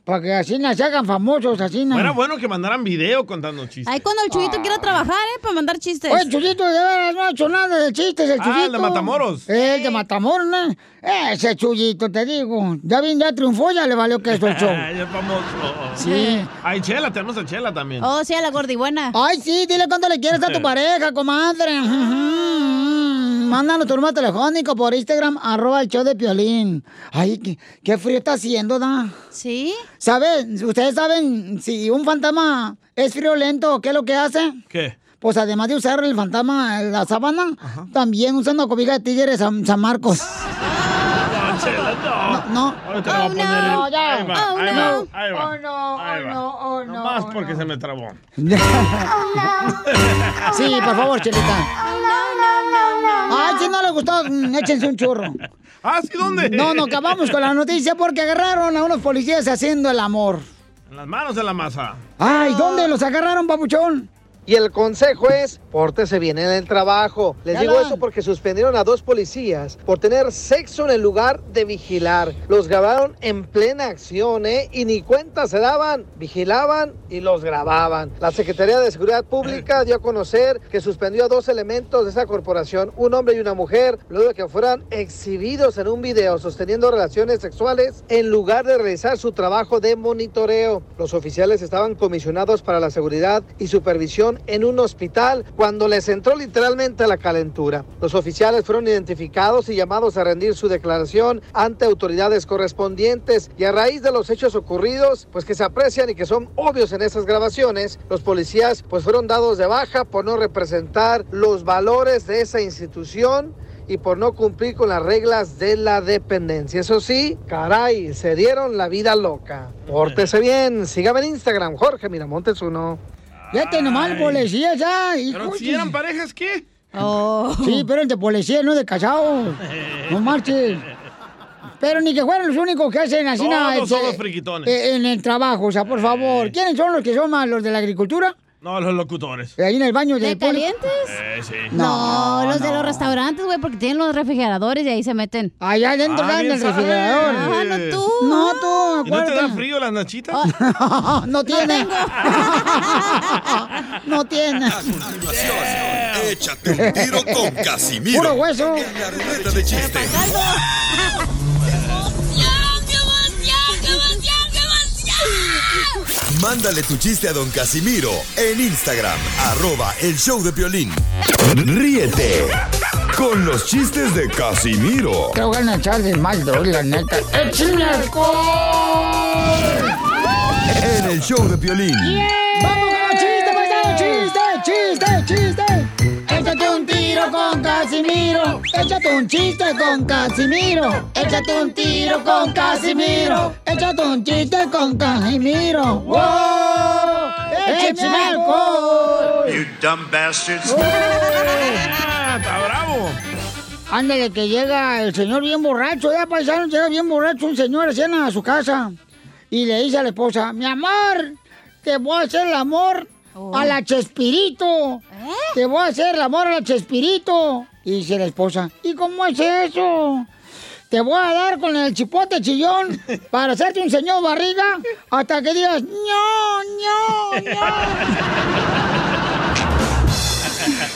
Speaker 2: Para que así no se hagan famosos, así no.
Speaker 3: Era bueno que mandaran video contando chistes.
Speaker 6: Ahí cuando el Chuyito quiera trabajar, ¿eh? Para mandar chistes.
Speaker 2: Oye, Chuyito, de veras no ha hecho nada de chistes, el
Speaker 3: Ah,
Speaker 2: Chuyito.
Speaker 3: el de Matamoros.
Speaker 2: El de Matamoros, ¿no? Ese Chuyito, te digo. Ya bien, ya triunfó, ya le valió que esto el show. *laughs*
Speaker 3: ya es famoso.
Speaker 2: Sí.
Speaker 3: Hay Chela, tenemos a Chela también.
Speaker 6: Oh, sí, a la gordibuena.
Speaker 2: Ay, sí, dile cuánto le quieres a tu pareja, comadre. Mándanos tu número telefónico por Instagram, arroba el show de Piolín. Ay, qué, qué frío está haciendo, ¿da?
Speaker 6: ¿Sí?
Speaker 2: ¿Saben? ¿Ustedes saben si un fantasma es friolento, qué es lo que hace?
Speaker 3: ¿Qué?
Speaker 2: Pues además de usar el fantasma en la sábana, también usando cobija de tigres San, San Marcos.
Speaker 3: No, no.
Speaker 2: No.
Speaker 3: El-
Speaker 2: no, ya.
Speaker 3: Ahí va,
Speaker 2: Oh,
Speaker 3: ahí
Speaker 2: no.
Speaker 3: va, ahí va.
Speaker 2: Oh, no,
Speaker 3: ahí
Speaker 2: oh,
Speaker 3: va.
Speaker 2: no, oh, no,
Speaker 3: más
Speaker 2: oh,
Speaker 3: porque se me trabó. *laughs*
Speaker 2: Sí, por favor, Chelita. Ay, si no le gustó, mm, échense un churro.
Speaker 3: ¿Ah, sí? ¿Dónde?
Speaker 2: No, no, acabamos con la noticia porque agarraron a unos policías haciendo el amor.
Speaker 3: En las manos de la masa.
Speaker 2: Ay, ¿dónde los agarraron, papuchón?
Speaker 5: Y el consejo es, pórtese bien en el trabajo. Les digo eso porque suspendieron a dos policías por tener sexo en el lugar de vigilar. Los grabaron en plena acción, ¿eh? Y ni cuenta se daban, vigilaban y los grababan. La Secretaría de Seguridad Pública dio a conocer que suspendió a dos elementos de esa corporación, un hombre y una mujer, luego de que fueran exhibidos en un video sosteniendo relaciones sexuales en lugar de realizar su trabajo de monitoreo. Los oficiales estaban comisionados para la seguridad y supervisión en un hospital cuando les entró literalmente la calentura. Los oficiales fueron identificados y llamados a rendir su declaración ante autoridades correspondientes y a raíz de los hechos ocurridos, pues que se aprecian y que son obvios en esas grabaciones, los policías pues fueron dados de baja por no representar los valores de esa institución y por no cumplir con las reglas de la dependencia. Eso sí, caray, se dieron la vida loca. Pórtese bien, sígame en Instagram, Jorge Miramontes uno.
Speaker 2: Ya te nomás policía ya.
Speaker 3: Pero si eran parejas, ¿qué? *laughs*
Speaker 2: Sí, pero de policía, no de casado. No *laughs* marches. Pero ni que fueran los únicos que hacen así nada.
Speaker 3: Todos
Speaker 2: este,
Speaker 3: friquitones.
Speaker 2: eh, En el trabajo, o sea, por favor. ¿Quiénes son los que son más los de la agricultura?
Speaker 3: No, los locutores.
Speaker 2: Ahí en el baño
Speaker 6: ¿De
Speaker 2: del público.
Speaker 6: calientes?
Speaker 3: Eh, sí.
Speaker 6: No, los de los restaurantes, güey, porque tienen los refrigeradores y ahí se meten.
Speaker 2: Allá adentro
Speaker 3: Ah,
Speaker 2: dan
Speaker 3: bien
Speaker 2: el refrigerador.
Speaker 6: Ah, no tú.
Speaker 2: No tú,
Speaker 3: ¿Y no te da frío las nachitas? *laughs*
Speaker 2: no tiene. no *laughs* tiene.
Speaker 4: Échate un tiro con *laughs* Casimiro.
Speaker 2: Puro hueso.
Speaker 4: En la de chiste. Mándale tu chiste a don Casimiro en Instagram, arroba el show de violín. Ríete con los chistes de Casimiro
Speaker 2: Te voy a echar de mal, la neta. ¡Échame alcohol!
Speaker 4: en el show de violín.
Speaker 2: ¡Vamos con Casimiro. Échate un chiste con Casimiro. Échate un tiro con Casimiro. Échate un chiste con Casimiro. ¡Wow! ¡Échame alcohol!
Speaker 9: You dumb bastards.
Speaker 3: Ah, está bravo.
Speaker 2: Ándale, que llega el señor bien borracho, ya paisano, llega bien borracho un señor así a su casa. Y le dice a la esposa, mi amor, te voy a hacer el amor a la Chespirito. Te voy a hacer el amor a la Chespirito. Y dice la esposa, ¿y cómo es eso? Te voy a dar con el chipote chillón para hacerte un señor barriga hasta que digas, ño, ño, ño. *laughs*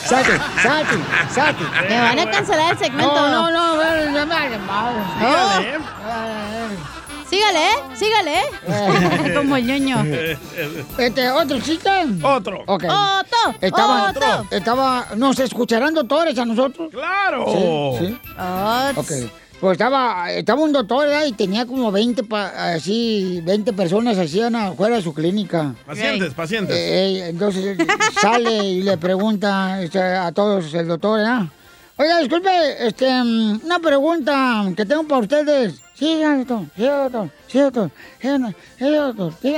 Speaker 2: Saque, saque, saque.
Speaker 6: Me van a cancelar el segmento.
Speaker 2: No, no, no, me hagan mal.
Speaker 6: Sígale, ¿eh? Sígale, ¿eh? *laughs* Como el ñoño.
Speaker 2: Este, ¿otro chiste?
Speaker 3: Otro.
Speaker 2: Ok.
Speaker 6: Otro,
Speaker 2: Estaba,
Speaker 6: otro.
Speaker 2: estaba, ¿nos escucharán doctores a nosotros?
Speaker 3: ¡Claro!
Speaker 2: Sí, sí. Ok. Pues estaba, estaba un doctor ¿verdad? y tenía como 20, pa- así, 20 personas así afuera de su clínica.
Speaker 3: Pacientes, pacientes.
Speaker 2: Eh, entonces eh, sale y le pregunta este, a todos el doctor, ¿ah? Oiga, disculpe, este, mm, una pregunta que tengo para ustedes. Sí, doctor, sí, doctor, sí, doctor, sí.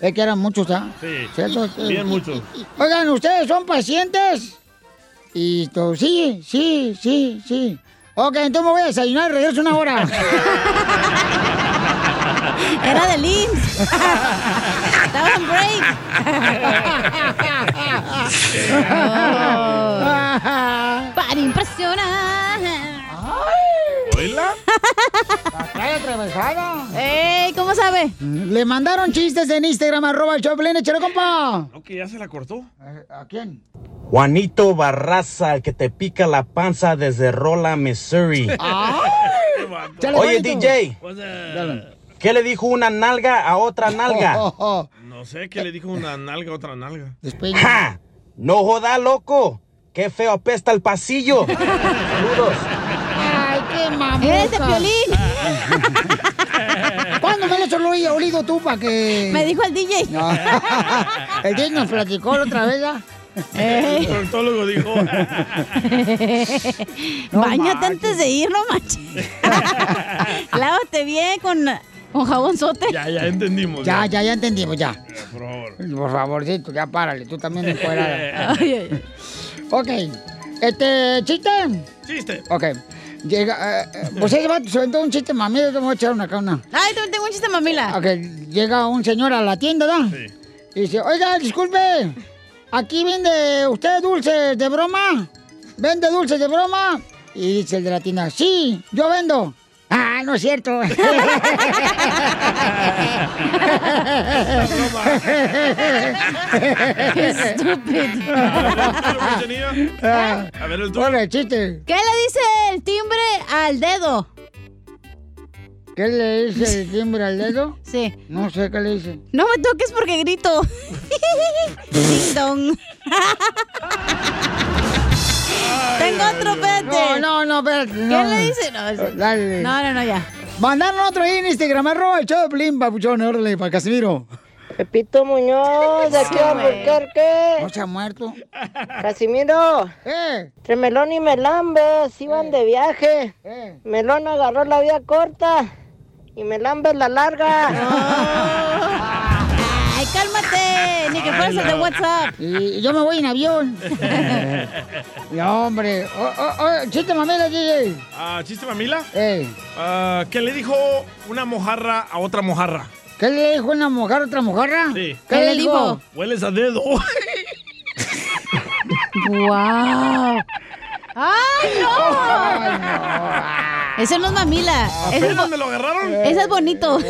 Speaker 2: Es que eran muchos, ¿ah?
Speaker 3: Sí,
Speaker 2: doctor.
Speaker 3: bien muchos.
Speaker 2: Oigan, ¿ustedes son pacientes? Y tú, sí, sí, sí, sí. Ok, entonces me voy a desayunar y regreso una hora. *laughs*
Speaker 6: Era de Lins. *laughs* Estaba en break. *laughs* Para impresionar.
Speaker 2: Trae atravesada.
Speaker 6: ¡Ey! ¿Cómo sabe?
Speaker 2: Le mandaron chistes en Instagram, arroba el Choplin, échale, compa.
Speaker 3: No, que ya se la cortó.
Speaker 2: ¿A quién?
Speaker 21: Juanito Barraza, el que te pica la panza desde Rolla, Missouri. *laughs*
Speaker 2: Chale,
Speaker 21: Oye,
Speaker 2: Juanito.
Speaker 21: DJ, ¿qué le dijo una nalga a otra nalga? *laughs*
Speaker 3: No sé qué le dijo una nalga a otra nalga.
Speaker 21: ¡Ja! No joda, loco. Qué feo apesta el pasillo. *laughs* Saludos.
Speaker 2: Mamón.
Speaker 6: ¡Eres de Piolín! *laughs*
Speaker 2: ¿Cuándo me lo has olido, olido tú para que...?
Speaker 6: Me dijo el DJ.
Speaker 2: No. *laughs* El DJ nos platicó la otra vez ya.
Speaker 3: El proctólogo dijo. *laughs*
Speaker 6: Bañate antes de ir, no manches. Lávate bien con, con jabonzote.
Speaker 3: Ya, ya entendimos.
Speaker 2: Ya, ya, ya entendimos, ya.
Speaker 3: Por favor.
Speaker 2: Por favorcito, ya párale, tú también fuera.
Speaker 6: Ay, ay,
Speaker 2: Ok, este, ¿chiste?
Speaker 3: Chiste.
Speaker 2: Ok, llega, eh, eh, pues ese vato se aventó un chiste, mami, yo te voy a echar una acá, una.
Speaker 6: Ay, también tengo un chiste, mamila.
Speaker 2: Ok, llega un señor a la tienda, ¿verdad? Sí. Y dice, oiga, disculpe, ¿aquí vende usted dulces de broma? ¿Vende dulces de broma? Y dice el de la tienda, sí, yo vendo. Ah, no es cierto. *laughs*
Speaker 6: Qué estúpido.
Speaker 2: Ah,
Speaker 3: A ver el
Speaker 2: Hola, el chiste.
Speaker 6: ¿Qué le dice el timbre al dedo?
Speaker 2: ¿Qué le dice el timbre al dedo?
Speaker 6: Sí.
Speaker 2: No sé qué le dice.
Speaker 6: No me toques porque grito. *laughs* Ding dong. *laughs* Tengo otro, espérate.
Speaker 2: No, no, no, espérate.
Speaker 6: ¿Qué
Speaker 2: no.
Speaker 6: le dice? No, ese-
Speaker 2: Dale.
Speaker 6: no, no, no, ya.
Speaker 2: Mandaron otro ahí en Instagram, arroba el show de Piolín, papuchón, órale, para Casimiro.
Speaker 22: Pepito Muñoz, de aquí a Albuquerque.
Speaker 2: No se ha muerto.
Speaker 22: Casimiro.
Speaker 2: ¿Eh?
Speaker 22: Entre Melón y Melambes iban de viaje. Melón agarró la vía corta y Melambes la larga. *laughs*
Speaker 6: Ay. Ni que fueras el de WhatsApp.
Speaker 2: Y yo me voy en avión. *laughs* no, hombre. Oh, oh, oh, chiste mamela, DJ.
Speaker 3: Ah, ¿Chiste mamila?
Speaker 2: Ey.
Speaker 3: Ah, ¿Qué le dijo una mojarra a otra mojarra?
Speaker 2: ¿Qué le dijo una mojarra a otra mojarra?
Speaker 3: Sí.
Speaker 2: ¿Qué le dijo?
Speaker 3: Hueles a dedo. *laughs*
Speaker 6: ¡Wow! ¡Ay, no! Ese no es mamila. Ese es,
Speaker 3: ¿Apenas
Speaker 6: bo-
Speaker 3: me lo agarraron?
Speaker 6: ese es bonito. *laughs*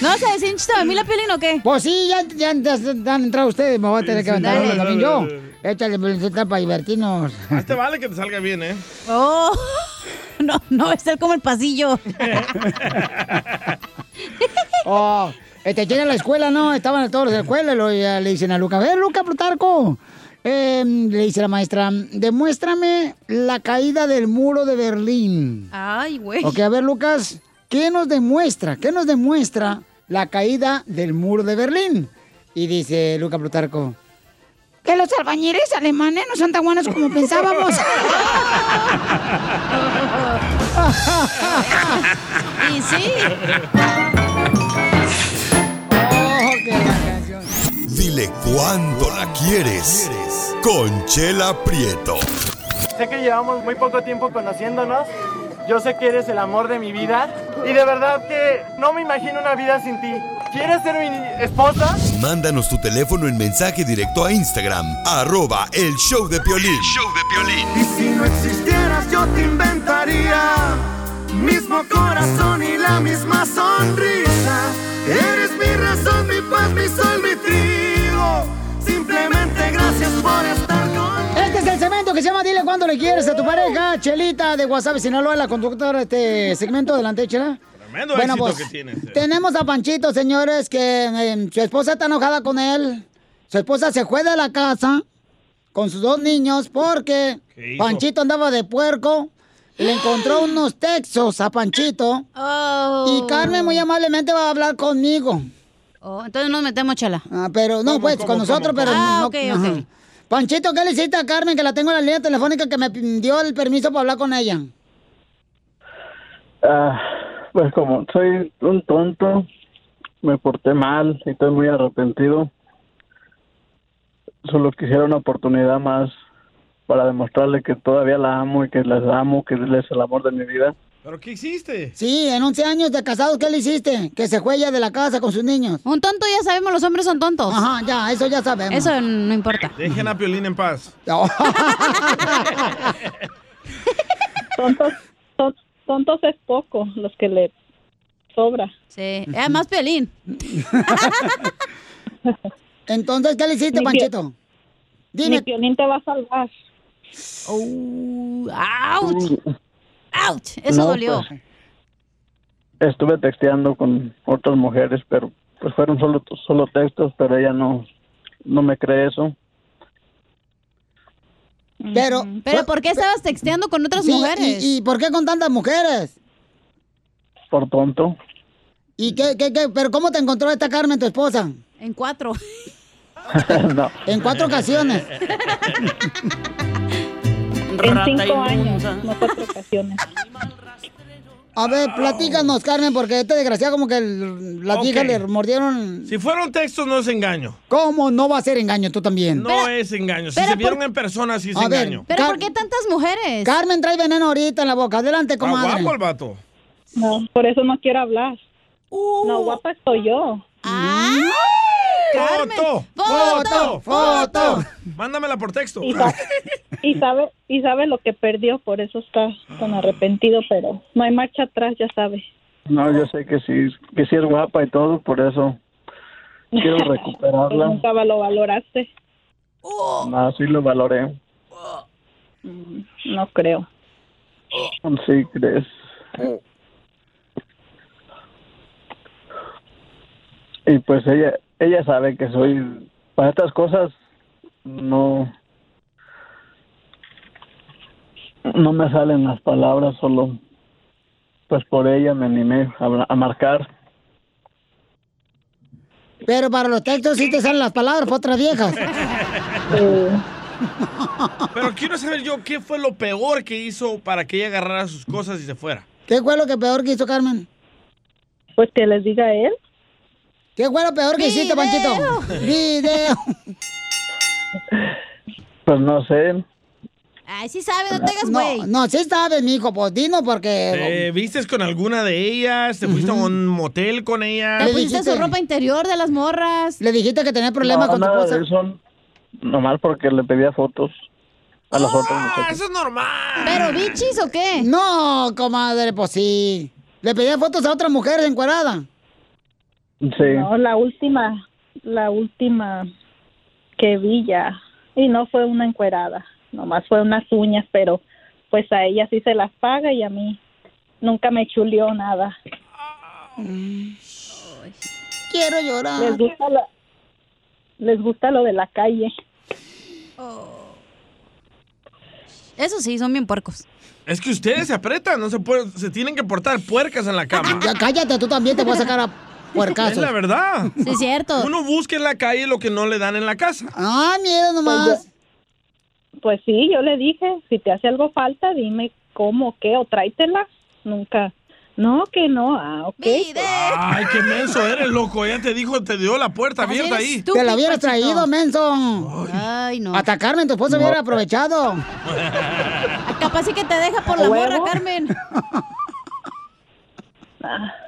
Speaker 6: ¿No vas a decir un chiste de mamila, Piolín, o qué?
Speaker 2: Pues sí, ya, ya, ya- ya han entrado ustedes, me voy a tener que aventar uno también yo. Échale, Piolincita, para divertirnos.
Speaker 3: A este vale que te salga bien, ¿eh?
Speaker 6: Oh, no, no, es el como el pasillo. *laughs*
Speaker 2: Oh, este, llega a la escuela, ¿no? Estaban todos en la escuela y lo- ya le dicen a Luca, a ver, Luca Plutarco. Eh, le dice la maestra, demuéstrame la caída del muro de Berlín.
Speaker 6: Ay, güey.
Speaker 2: Ok, a ver, Lucas, ¿qué nos demuestra? ¿Qué nos demuestra la caída del muro de Berlín? Y dice Luca Plutarco, que los albañiles alemanes no son tan buenos como pensábamos. *laughs*
Speaker 6: y sí. *laughs*
Speaker 4: Dile cuándo la quieres. Conchela Prieto.
Speaker 23: Sé que llevamos muy poco tiempo conociéndonos. Yo sé que eres el amor de mi vida. Y de verdad que no me imagino una vida sin ti. ¿Quieres ser mi esposa?
Speaker 4: Mándanos tu teléfono en mensaje directo a Instagram, arroba el show de Piolín.
Speaker 9: Y si no existieras yo te inventaría mismo corazón y la misma sonrisa. Eres mi razón, mi paz, mi sol, mi trigo. Simplemente gracias por estar conmigo.
Speaker 2: Este es el segmento que se llama Dile cuándo le quieres a tu pareja. Chelita de WhatsApp, Sinaloa, la conductora de este segmento. Adelante, Chela.
Speaker 3: Tremendo
Speaker 2: Bueno,
Speaker 3: éxito
Speaker 2: pues,
Speaker 3: que tienes.
Speaker 2: Tenemos a Panchito, señores, que eh, su esposa está enojada con él. Su esposa se fue de la casa con sus dos niños porque. Panchito andaba de puerco. Le encontró unos textos a Panchito. Y Carmen muy amablemente va a hablar conmigo.
Speaker 6: Oh, entonces nos metemos, chela.
Speaker 2: Ah, pero no,
Speaker 6: ¿Cómo,
Speaker 2: pues
Speaker 6: cómo,
Speaker 2: con nosotros,
Speaker 6: cómo?
Speaker 2: pero
Speaker 6: Ah,
Speaker 2: no.
Speaker 6: ok,
Speaker 2: ajá.
Speaker 6: ok.
Speaker 2: Panchito, ¿qué le hiciste a Carmen? Que la tengo en la línea telefónica que me dio el permiso para hablar con ella.
Speaker 24: Ah, pues como soy un tonto, me porté mal y estoy muy arrepentido. Solo quisiera una oportunidad más para demostrarle que todavía la amo y que les amo, que él es el amor de mi vida.
Speaker 3: ¿Pero qué hiciste?
Speaker 2: Sí, en 11 años de casados, ¿qué le hiciste? Que se ella de la casa con sus niños.
Speaker 6: Un tonto ya sabemos, los hombres son tontos.
Speaker 2: Ajá, ya, eso ya sabemos.
Speaker 6: Eso no importa.
Speaker 3: Dejen a Piolín en paz. *laughs* *laughs*
Speaker 15: Tontos, ton- tontos es poco los que le sobra.
Speaker 6: Sí, además Piolín. *laughs*
Speaker 2: Entonces, ¿qué le hiciste,
Speaker 15: Mi
Speaker 2: Panchito?
Speaker 15: Mi Piolín te va a salvar.
Speaker 6: Oh, ¡Auch! ¡Auch! Eso
Speaker 24: No,
Speaker 6: dolió.
Speaker 24: pues, estuve texteando con otras mujeres, pero pues fueron solo, solo textos, pero ella no, no me cree eso.
Speaker 2: Pero,
Speaker 6: ¿Pero por qué estabas texteando con otras
Speaker 2: Sí,
Speaker 6: mujeres?
Speaker 2: ¿y, y por qué con tantas mujeres?
Speaker 24: Por tonto.
Speaker 2: ¿Y qué, qué, qué? ¿Pero cómo te encontró esta Carmen, tu esposa?
Speaker 6: En cuatro. *laughs*
Speaker 24: no.
Speaker 2: En cuatro ocasiones. *laughs*
Speaker 15: En cinco años, no cuatro ocasiones.
Speaker 2: A ver, platícanos, Carmen, porque este desgraciado como que el- las
Speaker 3: Ok.
Speaker 2: hijas le mordieron...
Speaker 3: Si fueron textos, no es engaño.
Speaker 2: ¿Cómo no va a ser engaño tú también?
Speaker 3: No es engaño. Si se vieron
Speaker 6: por-
Speaker 3: en persona, sí es
Speaker 2: A ver,
Speaker 3: engaño.
Speaker 6: ¿Pero por qué tantas mujeres?
Speaker 2: Carmen trae veneno ahorita en la boca. Adelante,
Speaker 3: Está
Speaker 2: comadre.
Speaker 3: guapo el vato.
Speaker 15: No, por eso no quiero hablar.
Speaker 6: Uh.
Speaker 15: No, guapa estoy yo.
Speaker 3: ¡Foto!
Speaker 2: ¡Foto! ¡Foto!
Speaker 3: Mándamela por texto.
Speaker 15: Y, sa- y sabe y sabe lo que perdió, por eso está tan arrepentido, pero no hay marcha atrás, ya sabe.
Speaker 24: No, yo sé que sí, que sí es guapa y todo, por eso quiero *laughs* recuperarla.
Speaker 15: nunca lo valoraste.
Speaker 24: No, sí lo valoré.
Speaker 15: Mm, No creo.
Speaker 24: Sí, crees. Y pues ella, ella sabe que soy, para estas cosas, no, no me salen las palabras, solo, pues por ella me animé a, marcar.
Speaker 2: Pero para los textos sí te salen las palabras para otras viejas. *laughs*
Speaker 3: Pero quiero saber yo qué fue lo peor que hizo para que ella agarrara sus cosas y se fuera.
Speaker 2: ¿Qué fue lo que peor que hizo Carmen?
Speaker 15: Pues que les diga a él.
Speaker 2: ¿Qué fue lo peor que hiciste, Panchito? Video.
Speaker 24: Pues no sé,
Speaker 6: Ay, sí sabe, no te hagas
Speaker 2: No,
Speaker 6: güey.
Speaker 2: no, sí sabes, mijo, pues dinos porque...
Speaker 3: ¿Te vistes con alguna de ellas? ¿Te fuiste a un motel con ella?
Speaker 6: Te pusiste su ropa interior de las morras.
Speaker 2: Le dijiste que tenía problemas
Speaker 24: no,
Speaker 2: con tu
Speaker 24: nada
Speaker 2: esposa.
Speaker 24: de eso, nomás porque le pedía fotos a las otras muchachas.
Speaker 3: Eso es normal.
Speaker 6: ¿Pero bichis o qué?
Speaker 2: No, comadre, pues sí. Le pedía fotos a otras mujeres encueradas.
Speaker 24: Sí.
Speaker 15: No, la última, la última que vi ya. Y no fue una encuerada, nomás fue unas uñas, pero pues a ella sí se las paga y a mí nunca me chuleó nada.
Speaker 2: Quiero llorar.
Speaker 15: Les gusta lo, les gusta lo de la calle.
Speaker 6: Eso sí, son bien puercos.
Speaker 3: Es que ustedes se apretan, no se pueden, se tienen que portar puercas en la cama.
Speaker 2: Ya cállate, tú también te voy a sacar a puercazos.
Speaker 3: Es la verdad.
Speaker 6: Sí, es cierto.
Speaker 3: Uno busca en la calle lo que no le dan en la casa.
Speaker 2: Ah, miedo nomás.
Speaker 15: Pues sí, yo le dije, si te hace algo falta, dime cómo, qué, o tráetela. Nunca. No, que no. Ah, ok.
Speaker 3: Ay, qué menso eres, loco. Ella te dijo, te dio la puerta abierta ahí.
Speaker 2: Te la hubieras traído, menso.
Speaker 6: Ay, no.
Speaker 2: Hasta Carmen, tu esposo hubiera aprovechado.
Speaker 6: Capaz sí que te deja por la
Speaker 2: ¿Huevo?
Speaker 6: morra, Carmen. *laughs*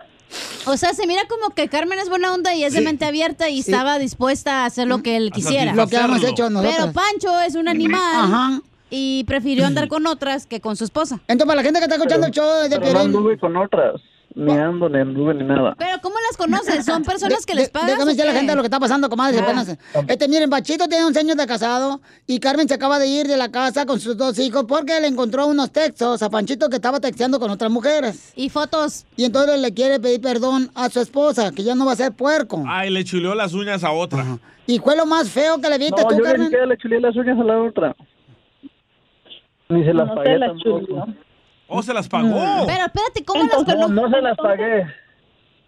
Speaker 6: O sea, se mira como que Carmen es buena onda y es de mente abierta y
Speaker 2: Sí.
Speaker 6: estaba dispuesta a hacer lo que él quisiera.
Speaker 2: Lo que hemos hecho nosotros.
Speaker 6: Pero Pancho es un animal
Speaker 2: Ajá.
Speaker 6: y prefirió andar con otras que con su esposa.
Speaker 2: Entonces, para la gente que está escuchando el show de Piolín...
Speaker 24: con otras, ni ando, ni anduve, ni nada.
Speaker 6: Pero ¿cómo las conoces? ¿Son *laughs* personas que les pagan?
Speaker 2: Déjame decir a la gente lo que está pasando, comadre. apenas. Este, miren, Pachito tiene 11 años de casado y Carmen se acaba de ir de la casa con sus dos hijos porque le encontró unos textos a Panchito que estaba texteando con otras mujeres.
Speaker 6: Y fotos.
Speaker 2: Y entonces le quiere pedir perdón a su esposa, que ya no va a ser puerco.
Speaker 3: Ay, le chuleó las uñas a otra.
Speaker 2: ¿Y fue lo más feo que le viste
Speaker 24: No,
Speaker 2: tú,
Speaker 24: yo ni
Speaker 2: Carmen?
Speaker 24: siquiera le chulé las uñas a la otra. Ni se las
Speaker 15: No
Speaker 24: pagué
Speaker 15: se las
Speaker 24: tampoco.
Speaker 3: ¿O se las pagó?
Speaker 6: Pero espérate, ¿cómo las
Speaker 15: Entonces-
Speaker 6: conoces?
Speaker 24: No se las pagué.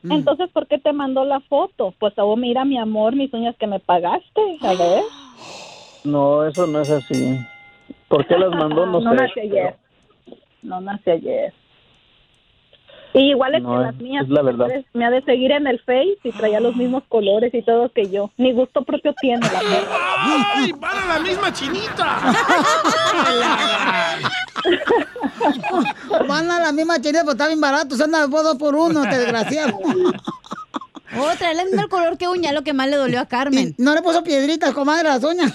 Speaker 15: Entonces, ¿por qué te mandó la foto? Pues, oh, mira, mi amor, mis uñas que me pagaste. A ver.
Speaker 24: No, eso no es así. ¿Por qué las mandó? No,
Speaker 15: no
Speaker 24: sé.
Speaker 15: nace ayer. No nace ayer. Y igual es
Speaker 24: No,
Speaker 15: que las mías.
Speaker 24: es la verdad.
Speaker 15: Me ha de seguir en el Face y traía los mismos colores y todo que yo. Ni gusto propio tiene la.
Speaker 3: ¡Ay, para la misma chinita! *laughs*
Speaker 2: Van a la misma chinita, pues está bien barato, se anda dos por uno, este desgraciado.
Speaker 6: Otra, el color que uña, lo que más le dolió a Carmen.
Speaker 2: No le puso piedritas, comadre, a las uñas.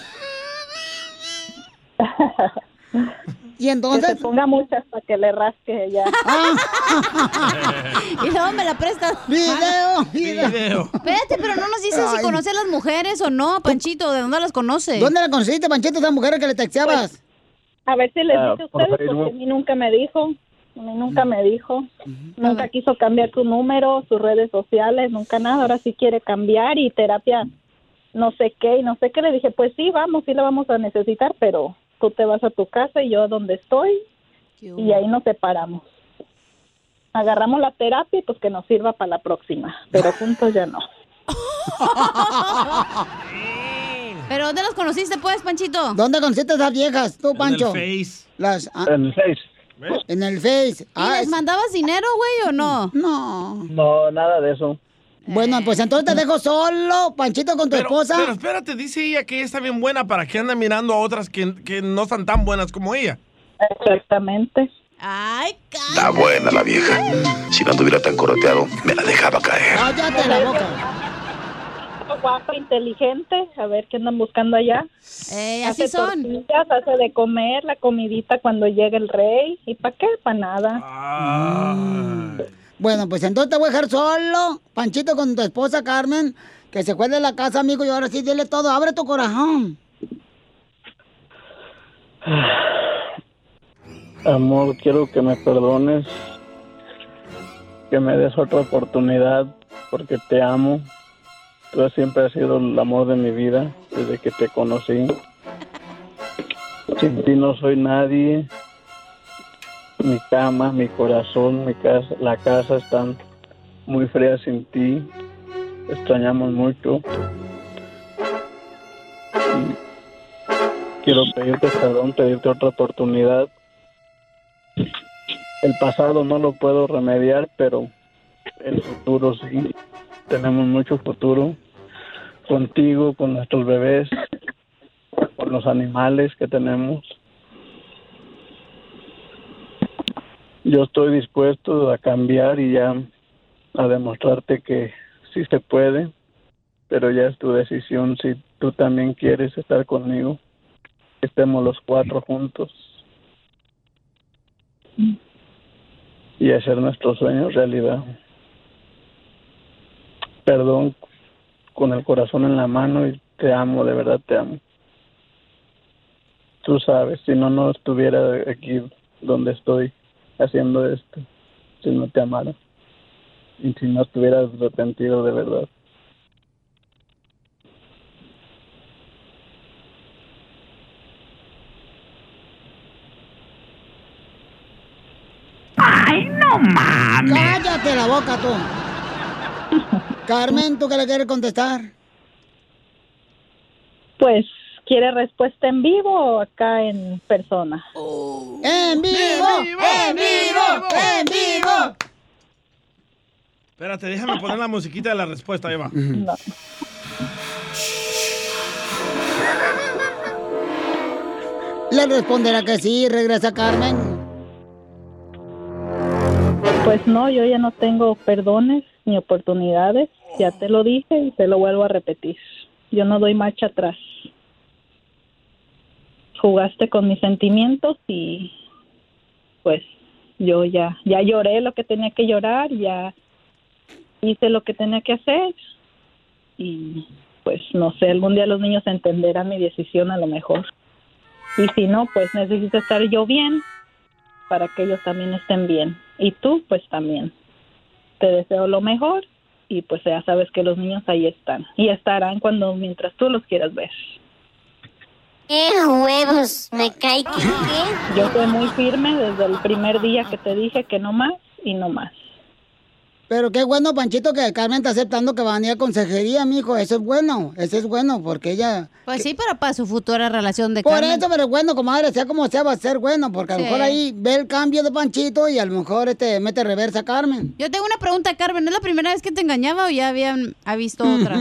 Speaker 2: *laughs* Y
Speaker 15: Que
Speaker 2: entonces...
Speaker 15: se ponga muchas para que le rasque ya. *laughs*
Speaker 6: Y luego me la prestas.
Speaker 2: Video, video.
Speaker 6: Espérate, pero no nos dices si
Speaker 2: Ay.
Speaker 6: conoce a las mujeres o no, Panchito. ¿De dónde las conoce?
Speaker 2: ¿Dónde la conociste, Panchito, esa mujer que le texteabas?
Speaker 15: A ver si les
Speaker 24: Ah,
Speaker 15: dice a ustedes, porque a mí nunca me dijo. A mí nunca me dijo. Nunca quiso cambiar su número, sus redes sociales, nunca nada. Ahora sí quiere cambiar y terapia no sé qué y no sé qué. Le dije, pues sí, vamos, sí la vamos a necesitar, pero tú te vas a tu casa y yo a donde estoy y ahí nos separamos. Agarramos la terapia y pues que nos sirva para la próxima, pero *laughs* juntos ya no. *laughs*
Speaker 6: ¿Pero dónde las conociste, pues, Panchito?
Speaker 2: ¿Dónde conociste a esas viejas, tú, Pancho?
Speaker 3: Face.
Speaker 2: Las, ah,
Speaker 24: En el Face.
Speaker 2: en el Face.
Speaker 6: ¿Y
Speaker 2: Ah,
Speaker 6: les
Speaker 2: es-
Speaker 6: mandabas dinero, güey, o no?
Speaker 2: No.
Speaker 24: No, nada de eso.
Speaker 2: Bueno, pues entonces te dejo solo, Panchito, con tu
Speaker 3: Pero,
Speaker 2: esposa.
Speaker 3: pero espérate, dice ella que ella está bien buena. ¿Para qué anda mirando a otras que, que no están tan buenas como ella?
Speaker 15: Exactamente.
Speaker 6: Ay,
Speaker 25: Está buena la vieja. Si no anduviera tan coroteado, me la dejaba caer.
Speaker 2: Cállate la boca.
Speaker 15: Guapa, inteligente, a ver qué andan buscando allá.
Speaker 6: Eh, así
Speaker 15: hace
Speaker 6: son.
Speaker 15: tortillas, hace de comer la comidita cuando llega el rey. ¿Y para qué? Para nada.
Speaker 2: Bueno, pues entonces te voy a dejar solo, Panchito, con tu esposa Carmen, que se fue de la casa, amigo, y ahora sí, dile todo, abre tu corazón.
Speaker 24: Amor, quiero que me perdones, que me des otra oportunidad, porque te amo. Tú siempre has sido el amor de mi vida desde que te conocí. Sin ti no soy nadie. Mi cama, mi corazón, mi casa, la casa están muy frías sin ti. Extrañamos mucho. Y quiero pedirte perdón, pedirte otra oportunidad. El pasado no lo puedo remediar, pero el futuro sí. Tenemos mucho futuro contigo, con nuestros bebés, con los animales que tenemos. Yo estoy dispuesto a cambiar y ya a demostrarte que sí se puede, pero ya es tu decisión si tú también quieres estar conmigo, estemos los cuatro juntos y hacer nuestros sueños realidad. Perdón con el corazón en la mano y te amo, de verdad te amo. Tú sabes, si no, no estuviera aquí donde estoy haciendo esto, si no te amara y si no estuvieras arrepentido de verdad.
Speaker 2: ¡Ay, no mames! Cállate la boca tú. *laughs* Carmen, ¿tú qué le quieres contestar?
Speaker 15: Pues, ¿quiere respuesta en vivo o acá en persona?
Speaker 2: ¡En vivo! ¡En vivo! ¡En vivo!
Speaker 3: Espérate, déjame poner la musiquita de la respuesta, Eva.
Speaker 2: Le responderá que sí, regresa Carmen.
Speaker 15: Pues no, yo ya no tengo perdones ni oportunidades. Ya te lo dije y te lo vuelvo a repetir. Yo no doy marcha atrás. Jugaste con mis sentimientos y pues yo ya ya lloré lo que tenía que llorar, ya hice lo que tenía que hacer y pues no sé, algún día los niños entenderán mi decisión a lo mejor. Y si no, pues necesito estar yo bien para que ellos también estén bien. Y tú, pues también. Te deseo lo mejor y pues ya sabes que los niños ahí están. Y estarán cuando, mientras tú los quieras ver.
Speaker 26: ¡Qué huevos! Me cae que qué.
Speaker 15: Yo fui muy firme desde el primer día que te dije que no más y no más.
Speaker 2: Pero qué bueno, Panchito, que Carmen está aceptando que va a venir a consejería, mijo. Eso es bueno, eso es bueno, porque ella...
Speaker 6: Pues sí, pero para su futura relación de
Speaker 2: Por
Speaker 6: Carmen.
Speaker 2: eso, pero bueno, comadre, sea como sea, va a ser bueno, porque a lo
Speaker 6: Sí.
Speaker 2: mejor ahí ve el cambio de Panchito y a lo mejor este mete reversa a Carmen.
Speaker 6: Yo tengo una pregunta, Carmen. ¿Es la primera vez que te engañaba o ya habían ha visto otras?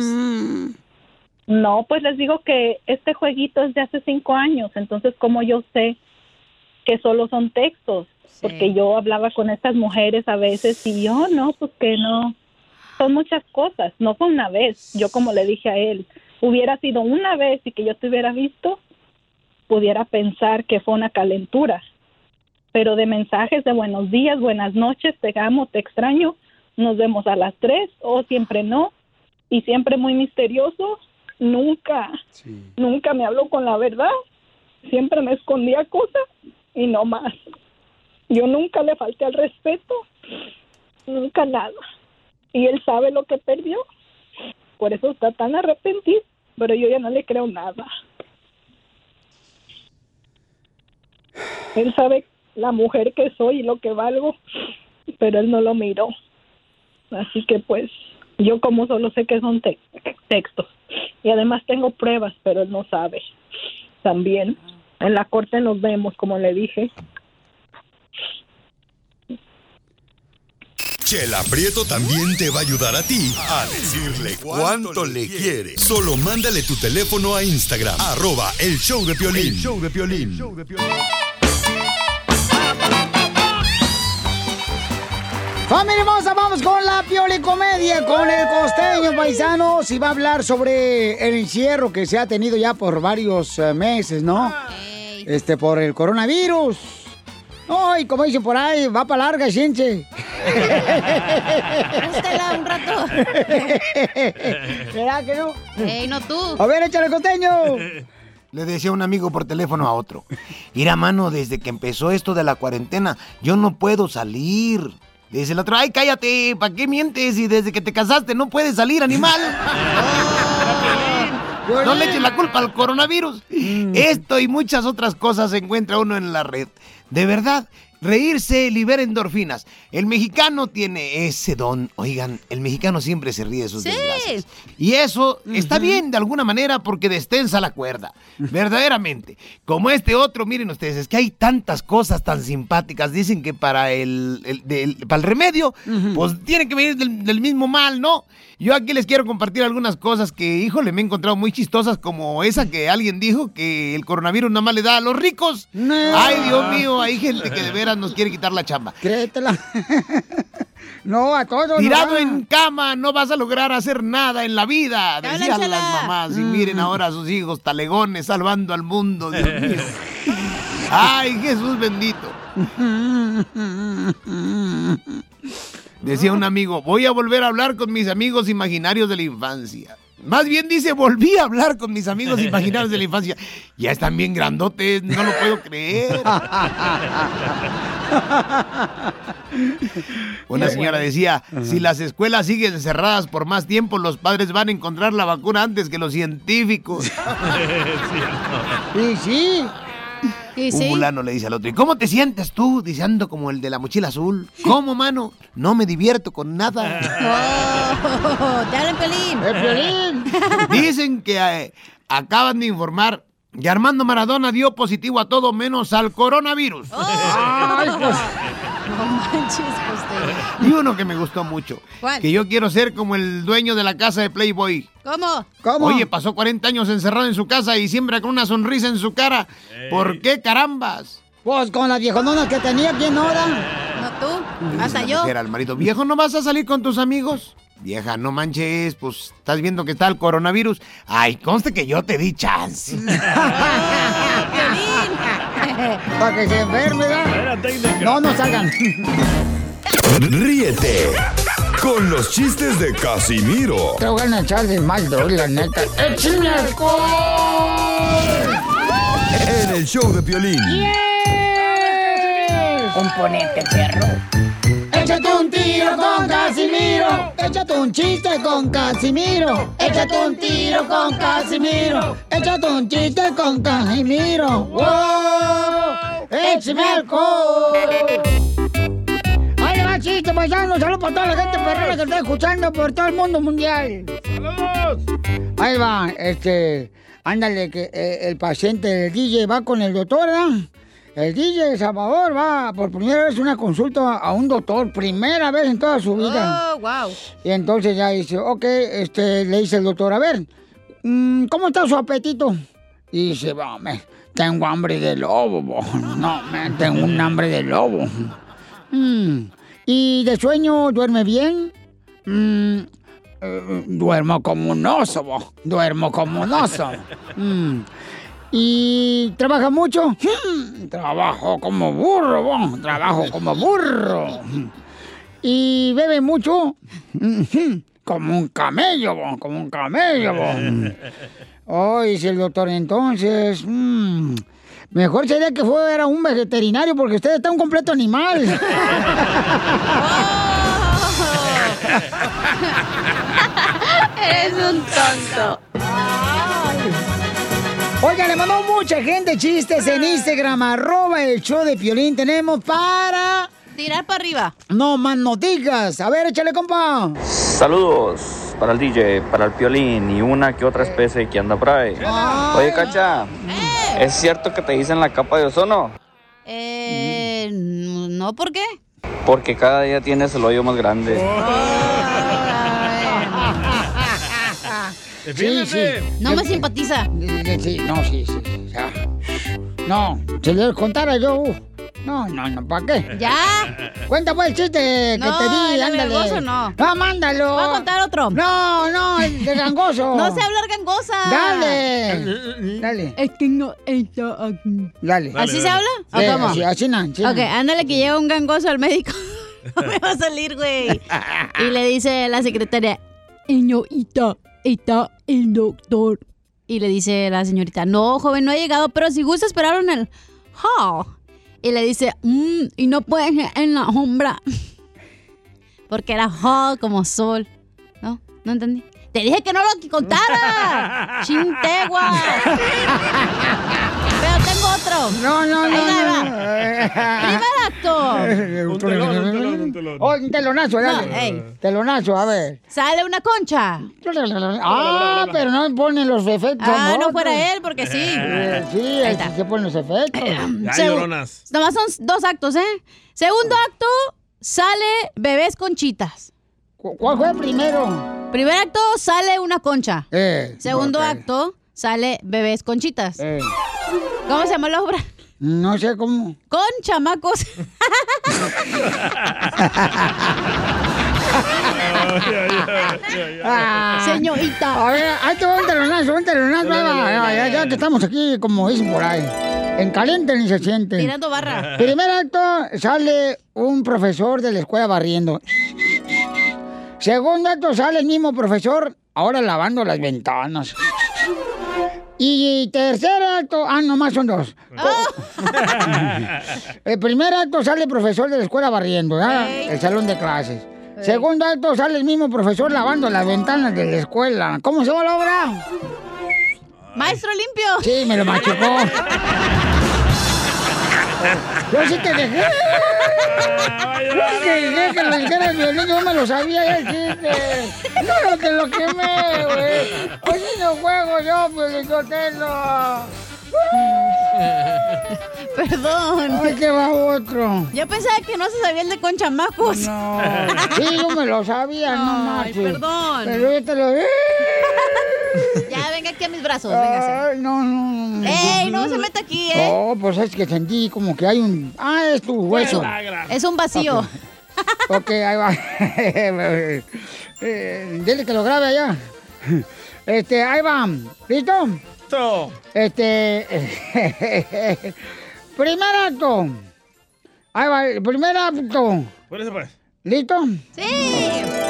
Speaker 15: No, pues les digo que este jueguito es de hace cinco años, entonces como yo sé que solo son textos, porque yo hablaba con estas mujeres a veces y yo no, pues que no, son muchas cosas, no fue una vez, yo como le dije a él, hubiera sido una vez y que yo te hubiera visto, pudiera pensar que fue una calentura, pero de mensajes de buenos días, buenas noches, te amo, te extraño, nos vemos a las tres o siempre no, y siempre muy misterioso, nunca, nunca me habló con la verdad, siempre me escondía cosas y no más. Yo nunca le falté al respeto, nunca nada. Y él sabe lo que perdió, por eso está tan arrepentido, pero yo ya no le creo nada. Él sabe la mujer que soy y lo que valgo, pero él no lo miró. Así que pues yo como solo sé que son te- textos y además tengo pruebas, pero él no sabe. También en la corte nos vemos, como le dije.
Speaker 4: Chela Prieto también te va a ayudar a ti a decirle cuánto le quiere. Solo mándale tu teléfono a Instagram, arroba el show de Piolín. El show de Piolín.
Speaker 2: ¡Familia hermosa! Vamos con la piolicomedia con el costeño paisano. Si va a hablar sobre el encierro que se ha tenido ya por varios eh, meses, ¿no? Este, por el coronavirus. Ay, como dicen por ahí, va para larga, gente.
Speaker 6: Un rato.
Speaker 2: ¿Será que no?
Speaker 6: Ey, no tú.
Speaker 2: A ver, échale costeño.
Speaker 13: Le decía un amigo por teléfono a otro. Mira, mano, desde que empezó esto de la cuarentena, yo no puedo salir. Dice el otro, ay, cállate, ¿para qué mientes? Y desde que te casaste no puedes salir, animal. *laughs* No le eches la culpa al coronavirus. Esto y muchas otras cosas se encuentra uno en la red. De verdad, reírse libera endorfinas. El mexicano tiene ese don. Oigan, el mexicano siempre se ríe de sus
Speaker 6: Sí.
Speaker 13: desgracias. Y eso está bien de alguna manera porque destensa la cuerda. Verdaderamente. Como este otro, miren ustedes, es que hay tantas cosas tan simpáticas. Dicen que para el, el- del- para el remedio, pues tiene que venir del, del mismo mal, ¿no? Yo aquí les quiero compartir algunas cosas que, híjole, me he encontrado muy chistosas, como esa que alguien dijo que el coronavirus nada más le da a los ricos. Ay, Dios mío, hay gente que de veras nos quiere quitar la chamba.
Speaker 2: Créetela. *laughs* no, a todos.
Speaker 13: Tirado
Speaker 2: no.
Speaker 13: en cama, no vas a lograr hacer nada en la vida, decían las mamás. Y
Speaker 2: Mm.
Speaker 13: miren ahora a sus hijos, talegones, salvando al mundo, Dios *laughs* mío. Ay, Jesús bendito. *laughs* Decía un amigo, voy a volver a hablar con mis amigos imaginarios de la infancia. Más bien dice, volví a hablar con mis amigos imaginarios de la infancia. Ya están bien grandotes, no lo puedo creer. Una señora decía, si las escuelas siguen cerradas por más tiempo, los padres van a encontrar la vacuna antes que los científicos. *laughs*
Speaker 2: Y sí.
Speaker 13: Un fulano le dice al otro, ¿y cómo te sientes tú? Dice, ando como el de la mochila azul. ¿Cómo, mano? No me divierto con nada.
Speaker 6: Oh, *laughs* te hablan, Pelín.
Speaker 13: Dicen que eh, acaban de informar que Armando Maradona dio positivo a todo menos al coronavirus.
Speaker 6: Ay, pues. *laughs* No manches.
Speaker 13: Y uno que me gustó mucho.
Speaker 6: ¿Cuál?
Speaker 13: Que yo quiero ser como el dueño de la casa de Playboy.
Speaker 6: ¿Cómo?
Speaker 13: Oye, pasó 40 años encerrado en su casa y siempre con una sonrisa en su cara. ¿Por qué carambas?
Speaker 2: Pues con las viejononas que tenía, ¿quién no da?
Speaker 6: No tú, hasta yo.
Speaker 13: mujer al marido, viejo, ¿no vas a salir con tus amigos? Vieja, no manches, pues estás viendo que está el coronavirus. Ay, conste que yo te di chance. *laughs* *laughs*
Speaker 2: Para que se enferme, ¿verdad? No, no salgan.
Speaker 4: Ríete con los chistes de Casimiro
Speaker 2: Te voy a echar de mal, doy, la neta. ¡Échame alcohol!
Speaker 4: en el show de Piolín.
Speaker 2: Componente, perro. Tiro con Casimiro. Échate un chiste con Casimiro. Échate un tiro con Casimiro. Échate un chiste con Casimiro. ¡Wow! ¡Échame alcohol! Ahí le va el chiste, paisano. Saludos para toda la gente perrona que está escuchando por todo el mundo mundial. Ahí va, este, ándale, que eh, el paciente del DJ va con el doctor, ¿verdad? El DJ Salvador va por primera vez una consulta a un doctor, primera vez en toda su vida.
Speaker 6: Oh, wow.
Speaker 2: Y entonces ya dice, ok, este, le dice el doctor, a ver, mm, ¿cómo está su apetito? Y dice, "Va, me, tengo hambre de lobo, bo. no, me, tengo un hambre de lobo. Mm, ¿Y de sueño duerme bien? Mm, eh, duermo como un oso, bo. duermo como un oso. Mm. ¿Y trabaja mucho? Hmm, trabajo como burro, bo. trabajo como burro. ¿Y bebe mucho? *laughs* Como un camello, bo, como un camello. bo. *laughs* Oh, dice el doctor, entonces, mm, mejor sería que fuera un vegetinario porque usted está un completo animal. *laughs*
Speaker 6: Eres un tonto.
Speaker 2: Oiga, le mandó mucha gente chistes en Instagram, arroba el show de Piolín. Tenemos para...
Speaker 6: Tirar para arriba.
Speaker 2: No más no digas. A ver, échale, compa.
Speaker 27: Saludos para el DJ, para el piolín y una que otra especie que anda por ahí. Oye, Cacha, ¿es cierto que te dicen la capa de ozono?
Speaker 6: Eh, no, ¿por qué?
Speaker 27: Porque cada día tienes el hoyo más grande.
Speaker 2: Sí, sí.
Speaker 6: No me simpatiza.
Speaker 2: Sí, no, sí, sí. sí, ya. No, si le contara yo. uh, No, no, no, ¿para qué?
Speaker 6: ¿Ya?
Speaker 2: Cuenta pues el chiste
Speaker 6: No,
Speaker 2: que te di,
Speaker 6: el
Speaker 2: ándale.
Speaker 6: gangoso no.
Speaker 2: No, mándalo.
Speaker 6: Voy a contar otro.
Speaker 2: No, no, el de gangoso. *laughs*
Speaker 6: No sé hablar gangosa.
Speaker 2: Dale. Dale.
Speaker 6: Es que no está aquí.
Speaker 2: Dale.
Speaker 6: ¿Así se habla? ¿O
Speaker 2: Sí,
Speaker 6: cómo?
Speaker 2: así, así, no, así no.
Speaker 6: Ok, ándale que llega un gangoso al médico. *laughs* no me va a salir, güey. *laughs* Y le dice la secretaria, señorita, está el doctor. Y le dice la señorita, no, joven, no ha llegado, pero si gusta esperar en el hall. Y le dice, "Mm, y no pueden en la sombra. *laughs* Porque era hall como sol. ¿No? ¿No entendí? Te dije que no lo contara. *laughs* Chintegua. *laughs* Otro.
Speaker 2: No, no, no.
Speaker 6: Ahí va, ahí va.
Speaker 2: no.
Speaker 6: Primer acto.
Speaker 2: Un telón, Oh, un telonazo, dale.
Speaker 6: No.
Speaker 2: Telonazo, a ver.
Speaker 6: Sale una concha.
Speaker 2: Ah, pero no ponen los efectos.
Speaker 6: Ah, no fuera él, porque sí.
Speaker 2: Eh, sí,
Speaker 6: Ahí
Speaker 2: se ponen los efectos.
Speaker 6: Segu- Nomás son dos actos, ¿eh? Segundo acto, sale bebés conchitas.
Speaker 2: ¿Cuál fue el primero?
Speaker 6: Primer acto, sale una concha.
Speaker 2: Eh,
Speaker 6: Segundo acto, sale bebés conchitas.
Speaker 2: Eh.
Speaker 6: ¿Cómo se llama la obra?
Speaker 2: No sé cómo.
Speaker 6: Con chamacos. *laughs* Señorita.
Speaker 2: A ver, ahí te va un telonazo, un telonazo. ya, ya, ya que estamos aquí, como dicen por ahí. En caliente ni se siente.
Speaker 6: Tirando barra.
Speaker 2: Primer acto, sale un profesor de la escuela barriendo. Segundo acto, sale el mismo profesor, ahora lavando las ventanas. Y tercer acto, ah, nomás son dos. *laughs* El primer acto sale el profesor de la escuela barriendo, ¿ya? el salón de clases. Segundo acto sale el mismo profesor lavando las ventanas de la escuela. ¿Cómo se llama la obra?
Speaker 6: Maestro limpio.
Speaker 2: Sí, me lo machucó. *laughs* Yo sí te dejé. Yo sí te dejé que lo dijera el violín, yo me lo sabía ya el chiste. No, no te lo quemé, güey. Hoy sí no juego yo, Felicitelo.
Speaker 6: Perdón.
Speaker 2: Ay, que va otro.
Speaker 6: Yo pensaba que no se sabía el de con chamacos.
Speaker 2: No. Sí, yo me lo sabía, no
Speaker 6: Ay,
Speaker 2: marches.
Speaker 6: perdón.
Speaker 2: Pero yo te lo
Speaker 6: Ya, venga aquí a mis brazos.
Speaker 2: Ay, no, no, no.
Speaker 6: ¡Ey, no se meta aquí, eh!
Speaker 2: No, pues es que sentí como que hay un... Ah, es tu hueso.
Speaker 6: Es un vacío.
Speaker 2: Ok, ahí va. *laughs* Eh, dile que lo grabe allá. Este, ahí va. ¿Listo? Este. *laughs* primer acto. Ahí va, el primer acto.
Speaker 3: Por eso, pues.
Speaker 2: ¿Listo?
Speaker 6: Sí.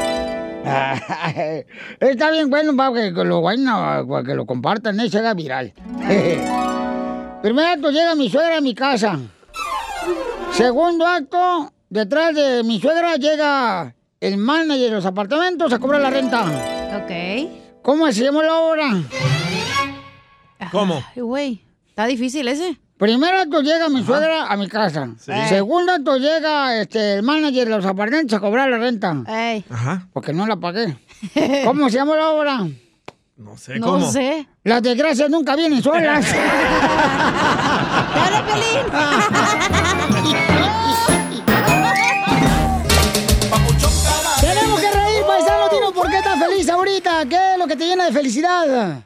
Speaker 6: *laughs*
Speaker 2: Está bien bueno para que, lo para que lo compartan y se haga viral. *laughs* Primer acto, llega mi suegra a mi casa. Segundo acto, detrás de mi suegra llega el manager de los apartamentos a cobrar la renta.
Speaker 6: Ok.
Speaker 2: ¿Cómo llama la obra?
Speaker 3: ¿Cómo?
Speaker 6: Ay, güey. Está difícil ese.
Speaker 2: Primer acto llega mi suegra a mi casa.
Speaker 6: Sí.
Speaker 2: Segundo acto llega este, el manager de los apartamentos a cobrar la renta.
Speaker 3: Ajá.
Speaker 2: Porque no la pagué. ¿Cómo se llama la obra?
Speaker 3: No sé cómo.
Speaker 2: Las desgracias nunca vienen solas. *laughs* Tenemos que reír, paisano. Dinos por qué estás feliz ahorita. ¿Qué es lo que te llena de felicidad?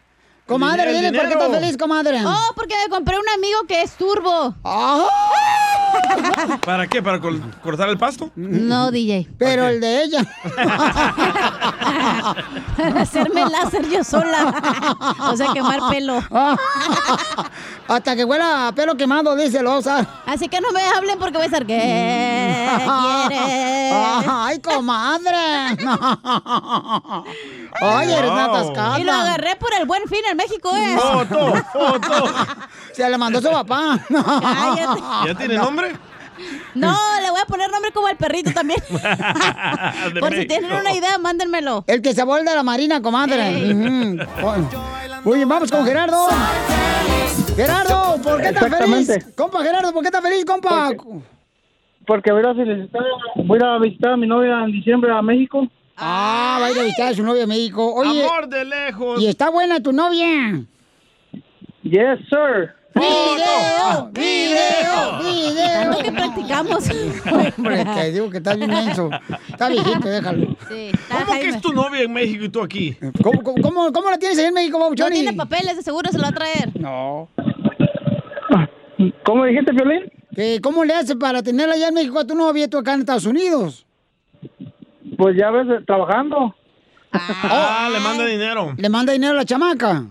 Speaker 2: Comadre, dile por qué estás feliz, comadre.
Speaker 6: Oh, porque me compré un amigo que es turbo.
Speaker 3: ¿Para qué? ¿Para col- cortar el pasto?
Speaker 6: No, DJ.
Speaker 2: Pero el de ella.
Speaker 6: Hacerme láser yo sola. O sea, quemar pelo.
Speaker 2: Hasta que huela a pelo quemado, dice el osa.
Speaker 6: Así que no me hablen porque voy a estar. ¿Qué quieres? *laughs*
Speaker 2: Ay, comadre. Ay, eres una atascada.
Speaker 6: Y lo agarré por el buen fin en México, ¿eh?
Speaker 2: Foto, foto. Se le mandó su papá.
Speaker 6: Cállate.
Speaker 3: ¿Ya tiene nombre?
Speaker 6: No, le voy a poner nombre como el perrito también. *laughs* Por si tienen una idea, mándenmelo.
Speaker 2: El que se vuelve de la marina, comadre. Ujú. Oye, vamos con Gerardo. Gerardo, ¿por qué estás feliz? Compa, Gerardo, ¿por qué estás feliz, compa?
Speaker 24: Porque a, felicitar- voy a visitar a mi novia en diciembre a México.
Speaker 2: Ah, va a ir a visitar a su novia a México. Oye,
Speaker 3: Amor de lejos.
Speaker 2: ¿y está buena tu novia?
Speaker 24: Yes, sir.
Speaker 2: ¡Video! ¡Video! ¡Video!
Speaker 6: Tanto que practicamos. *laughs*
Speaker 2: Hombre, te digo que estás bien menso. Está viejito, déjalo.
Speaker 6: Sí,
Speaker 3: ¿Cómo que es tu novia en México y tú aquí?
Speaker 2: ¿Cómo, cómo, cómo, cómo la tienes ahí en México,
Speaker 6: No
Speaker 2: Bauchoni?
Speaker 6: tiene papeles, de seguro se lo va a traer.
Speaker 2: No.
Speaker 24: ¿Cómo dijiste, Violín?
Speaker 2: Que, ¿Cómo le haces para tenerla allá en México a tu novia y tú acá en Estados Unidos?
Speaker 24: Pues ya ves, trabajando.
Speaker 3: Ah, le manda dinero.
Speaker 2: ¿Le manda dinero a la chamaca?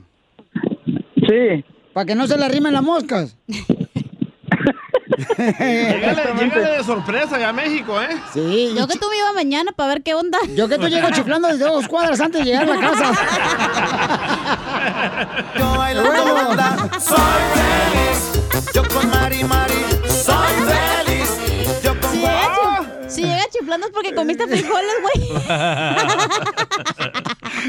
Speaker 24: Sí.
Speaker 2: Para que no se le arrimen las moscas. *laughs*
Speaker 3: Llegale, de *laughs* sorpresa ya a México, ¿eh?
Speaker 2: Sí.
Speaker 6: Yo que tú me iba mañana para ver qué onda.
Speaker 2: Yo que tú llego chiflando desde dos cuadras antes de llegar a la casa. *laughs*
Speaker 9: Yo bailando banda, soy feliz. Yo con Mari Mari, soy feliz. Yo con
Speaker 6: Si llega, chif- si llega chiflando es porque comiste frijoles, güey.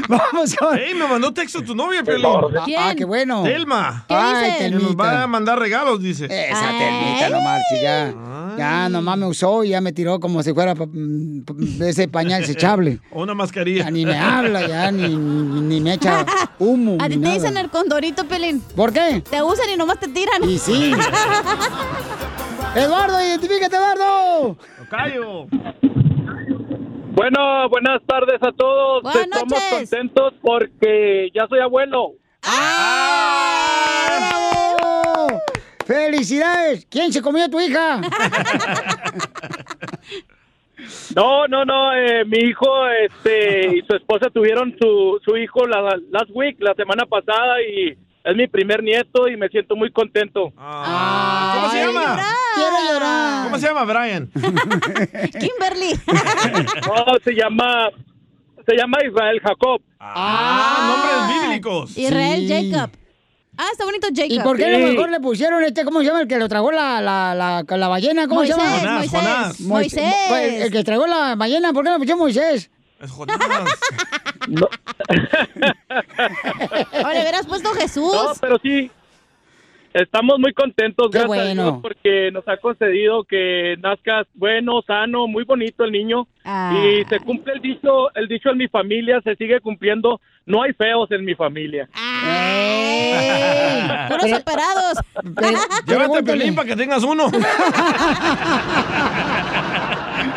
Speaker 6: *laughs*
Speaker 2: Vamos con.
Speaker 3: Ey, me mandó texto tu novia, Pelín.
Speaker 6: ¿Quién?
Speaker 2: Ah, qué bueno.
Speaker 3: Telma.
Speaker 6: ¿Qué
Speaker 2: Ay,
Speaker 6: dice?
Speaker 3: Que nos
Speaker 2: Telmita.
Speaker 3: va a mandar regalos, dice.
Speaker 2: Esa telmita, no marche, ya. Ya nomás me usó y ya me tiró como si fuera mm, p- ese pañal desechable. *laughs*
Speaker 3: O una mascarilla.
Speaker 2: Ya ni me habla, ya ni, ni, ni me echa humo.
Speaker 6: A ti te
Speaker 2: nada.
Speaker 6: dicen el condorito, Pelín.
Speaker 2: ¿Por qué?
Speaker 6: Te usan y nomás te tiran.
Speaker 2: Y sí. *laughs* Eduardo, identifícate, Eduardo.
Speaker 3: Tocayo.
Speaker 28: Bueno, buenas tardes a todos.
Speaker 6: Buenas
Speaker 28: Estamos
Speaker 6: noches.
Speaker 28: contentos porque ya soy abuelo.
Speaker 2: ¡Bravo! ¡Felicidades! ¿Quién se comió a tu hija? *laughs*
Speaker 28: No, no, no. eh, mi hijo este, y su esposa tuvieron su, su hijo la last week, la semana pasada, y es mi primer nieto y me siento muy contento.
Speaker 3: ¿Cómo se llama?
Speaker 2: Quiero llorar.
Speaker 3: ¿Cómo se llama, Brian? *laughs*
Speaker 6: Kimberly. *laughs*
Speaker 28: No, se llama, se llama Israel Jacob.
Speaker 3: Ah, nombres bíblicos.
Speaker 6: Israel
Speaker 2: Sí.
Speaker 6: Jacob. Ah, está bonito Jacob.
Speaker 2: ¿Y por qué a lo mejor le pusieron este, cómo se llama, el que lo tragó la, la, la, la ballena? ¿Cómo
Speaker 6: Moisés,
Speaker 2: se llama?
Speaker 3: Jonás,
Speaker 6: Moisés,
Speaker 3: Jonás.
Speaker 6: Moisés.
Speaker 2: Mo- El, el que tragó la ballena, ¿por qué le pusieron Moisés?
Speaker 3: Es Jonás. *laughs*
Speaker 28: No, *laughs*
Speaker 6: O le hubieras puesto Jesús.
Speaker 28: no, pero sí. Estamos muy contentos,
Speaker 2: Qué
Speaker 28: gracias a. Dios, porque nos ha concedido que nazcas bueno, sano, muy bonito el niño.
Speaker 6: Ah.
Speaker 28: Y se cumple el dicho, el dicho en mi familia, se sigue cumpliendo. No hay feos en mi familia. *laughs*
Speaker 6: ¡Ey! Puros. *laughs*
Speaker 2: Pero-
Speaker 3: Llévate. Pelín para que tengas uno. *laughs*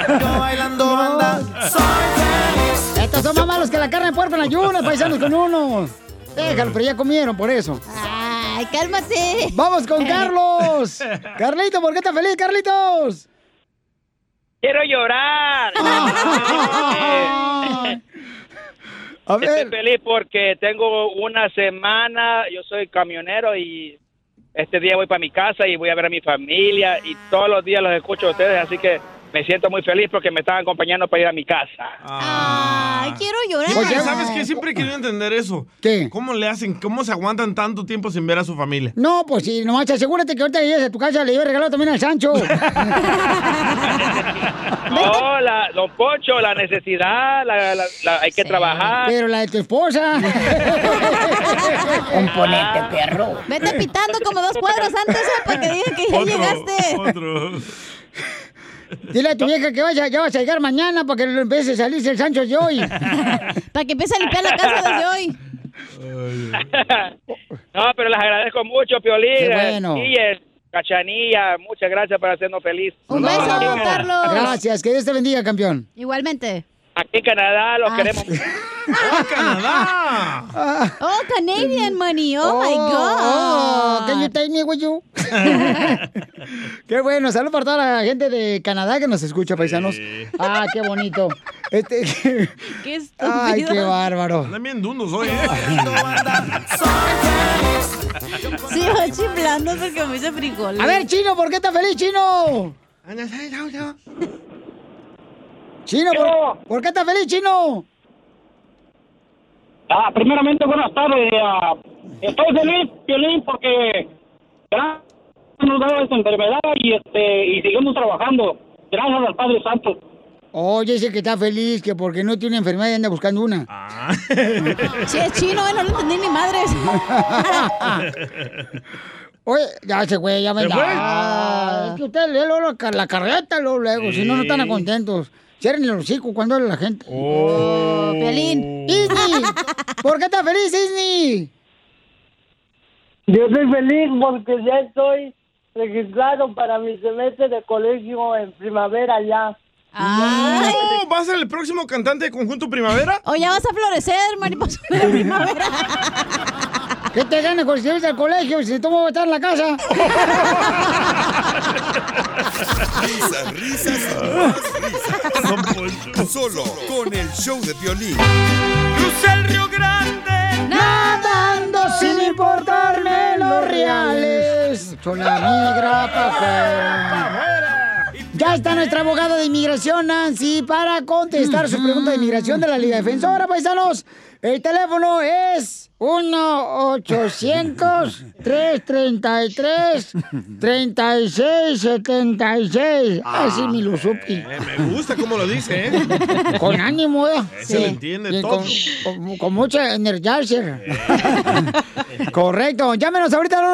Speaker 9: Yo bailando banda, soy feliz.
Speaker 2: Estos son más malos que la carne de puerco en ayunas, paisanos con uno. Déjalo, pero ya comieron, por eso.
Speaker 6: Ay, cálmate.
Speaker 2: ¡Vamos con *laughs* Carlos! Carlito, ¿por qué estás feliz, Carlitos?
Speaker 29: Quiero llorar. *laughs*
Speaker 2: A
Speaker 29: Estoy feliz porque tengo una semana, yo soy camionero y este día voy para mi casa y voy a ver a mi familia y todos los días los escucho a ustedes, así que me siento muy feliz porque me están acompañando para ir a mi casa.
Speaker 6: Ay, quiero llorar.
Speaker 3: Oye, ¿sabes qué? Siempre he querido entender eso.
Speaker 2: ¿Qué?
Speaker 3: ¿Cómo le hacen? ¿Cómo se aguantan tanto tiempo sin ver a su familia?
Speaker 2: no, pues sí, nomás asegúrate que ahorita que llegues a tu casa le lleve regalado también al Sancho. *laughs*
Speaker 29: No, la, don Poncho, la necesidad, la, la- la- hay que trabajar.
Speaker 2: Pero la de tu esposa. *laughs*
Speaker 29: Componente,
Speaker 2: perro.
Speaker 6: Vete pitando como dos cuadras antes ¿eh? para que digan que ya llegaste.
Speaker 3: Otro.
Speaker 2: Dile a tu vieja que vaya, ya vas a llegar mañana para que lo empiece a salirse el Sancho de hoy. *laughs*
Speaker 6: Para que empiece a limpiar la casa desde hoy. *laughs*
Speaker 29: No, pero les agradezco mucho, Piolín.
Speaker 2: Qué bueno.
Speaker 29: Y el Cachanilla, muchas gracias por hacernos feliz.
Speaker 6: Un beso, Carlos.
Speaker 2: Gracias, que Dios te bendiga, campeón.
Speaker 6: Igualmente.
Speaker 29: Aquí en Canadá los
Speaker 6: Ah.
Speaker 29: queremos.
Speaker 3: ¡Oh, Canadá! *laughs*
Speaker 6: Oh, Canadian money. Oh, my
Speaker 2: Oh,
Speaker 6: God.
Speaker 2: can you take me with you? *laughs* qué bueno, salud para toda la gente de Canadá que nos escucha, paisanos. Ah, qué bonito. Este, *laughs*
Speaker 6: Qué estúpido.
Speaker 2: ay, qué bárbaro.
Speaker 3: Andan bien dundos hoy, ¿eh?
Speaker 6: Sí, voy chiflando porque me hice frijoles.
Speaker 2: A ver, Chino, ¿por qué estás feliz, Chino? Chino, ¿por, ¿por qué estás feliz, Chino?
Speaker 28: Ah, primeramente, buenas tardes. ah, estoy feliz, Piolín, porque gracias nos dado esta enfermedad y este y seguimos trabajando. Gracias al Padre Santo.
Speaker 2: Oye, dice que está feliz, que porque no tiene enfermedad y anda buscando una. *laughs*
Speaker 6: Sí, es chino, eh, no lo entendí ni madres. *laughs*
Speaker 2: Oye, ya se fue, ya me
Speaker 6: ¿Se
Speaker 2: da. Ah, Es que usted lee la, la carreta, luego, luego, si no, no están contentos. Cierren el hocico cuando habla la gente.
Speaker 6: Oh, Piolín.
Speaker 2: Isni, ¿por qué estás feliz, Isni?
Speaker 22: Yo estoy feliz porque ya estoy registrado para mi semestre de colegio en primavera ya.
Speaker 3: Oh, ¿Vas a ser el próximo cantante de Conjunto Primavera?
Speaker 6: O ya vas a florecer, mariposa de la primavera. *laughs*
Speaker 2: ¿Qué te gana con si al colegio si tú vas a estar en la casa? *laughs*
Speaker 4: Risas, risas más risas. *laughs* Solo con el show de violín.
Speaker 9: Crucé el Río Grande.
Speaker 2: Nadando sin importarme los reales. Pues, chola migra pa' afuera. Ya está nuestra abogada de inmigración, Nancy, para contestar su pregunta de inmigración de la Liga Defensora, paisanos. El teléfono es 1-800-333-3676. Así me lo supe.
Speaker 3: Eh, me gusta cómo lo dice, ¿eh?
Speaker 2: Con ánimo, ¿eh?
Speaker 3: Se le entiende
Speaker 2: Y
Speaker 3: todo.
Speaker 2: Con, con- con mucha energizer. *laughs* Correcto. Llámenos ahorita al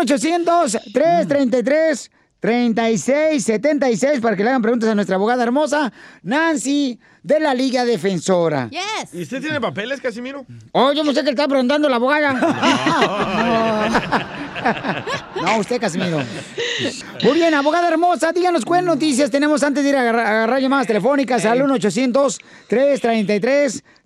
Speaker 2: 1-800-333-3676 para que le hagan preguntas a nuestra abogada hermosa, Nancy, de la Liga Defensora.
Speaker 6: Yes.
Speaker 3: ¿Y usted tiene papeles, Casimiro?
Speaker 2: Oh, yo no sé qué le está preguntando la abogada. *laughs* *laughs* No, usted, Casimiro. Muy bien, abogada hermosa, díganos cuáles noticias tenemos antes de ir a agarrar, agarrar llamadas telefónicas al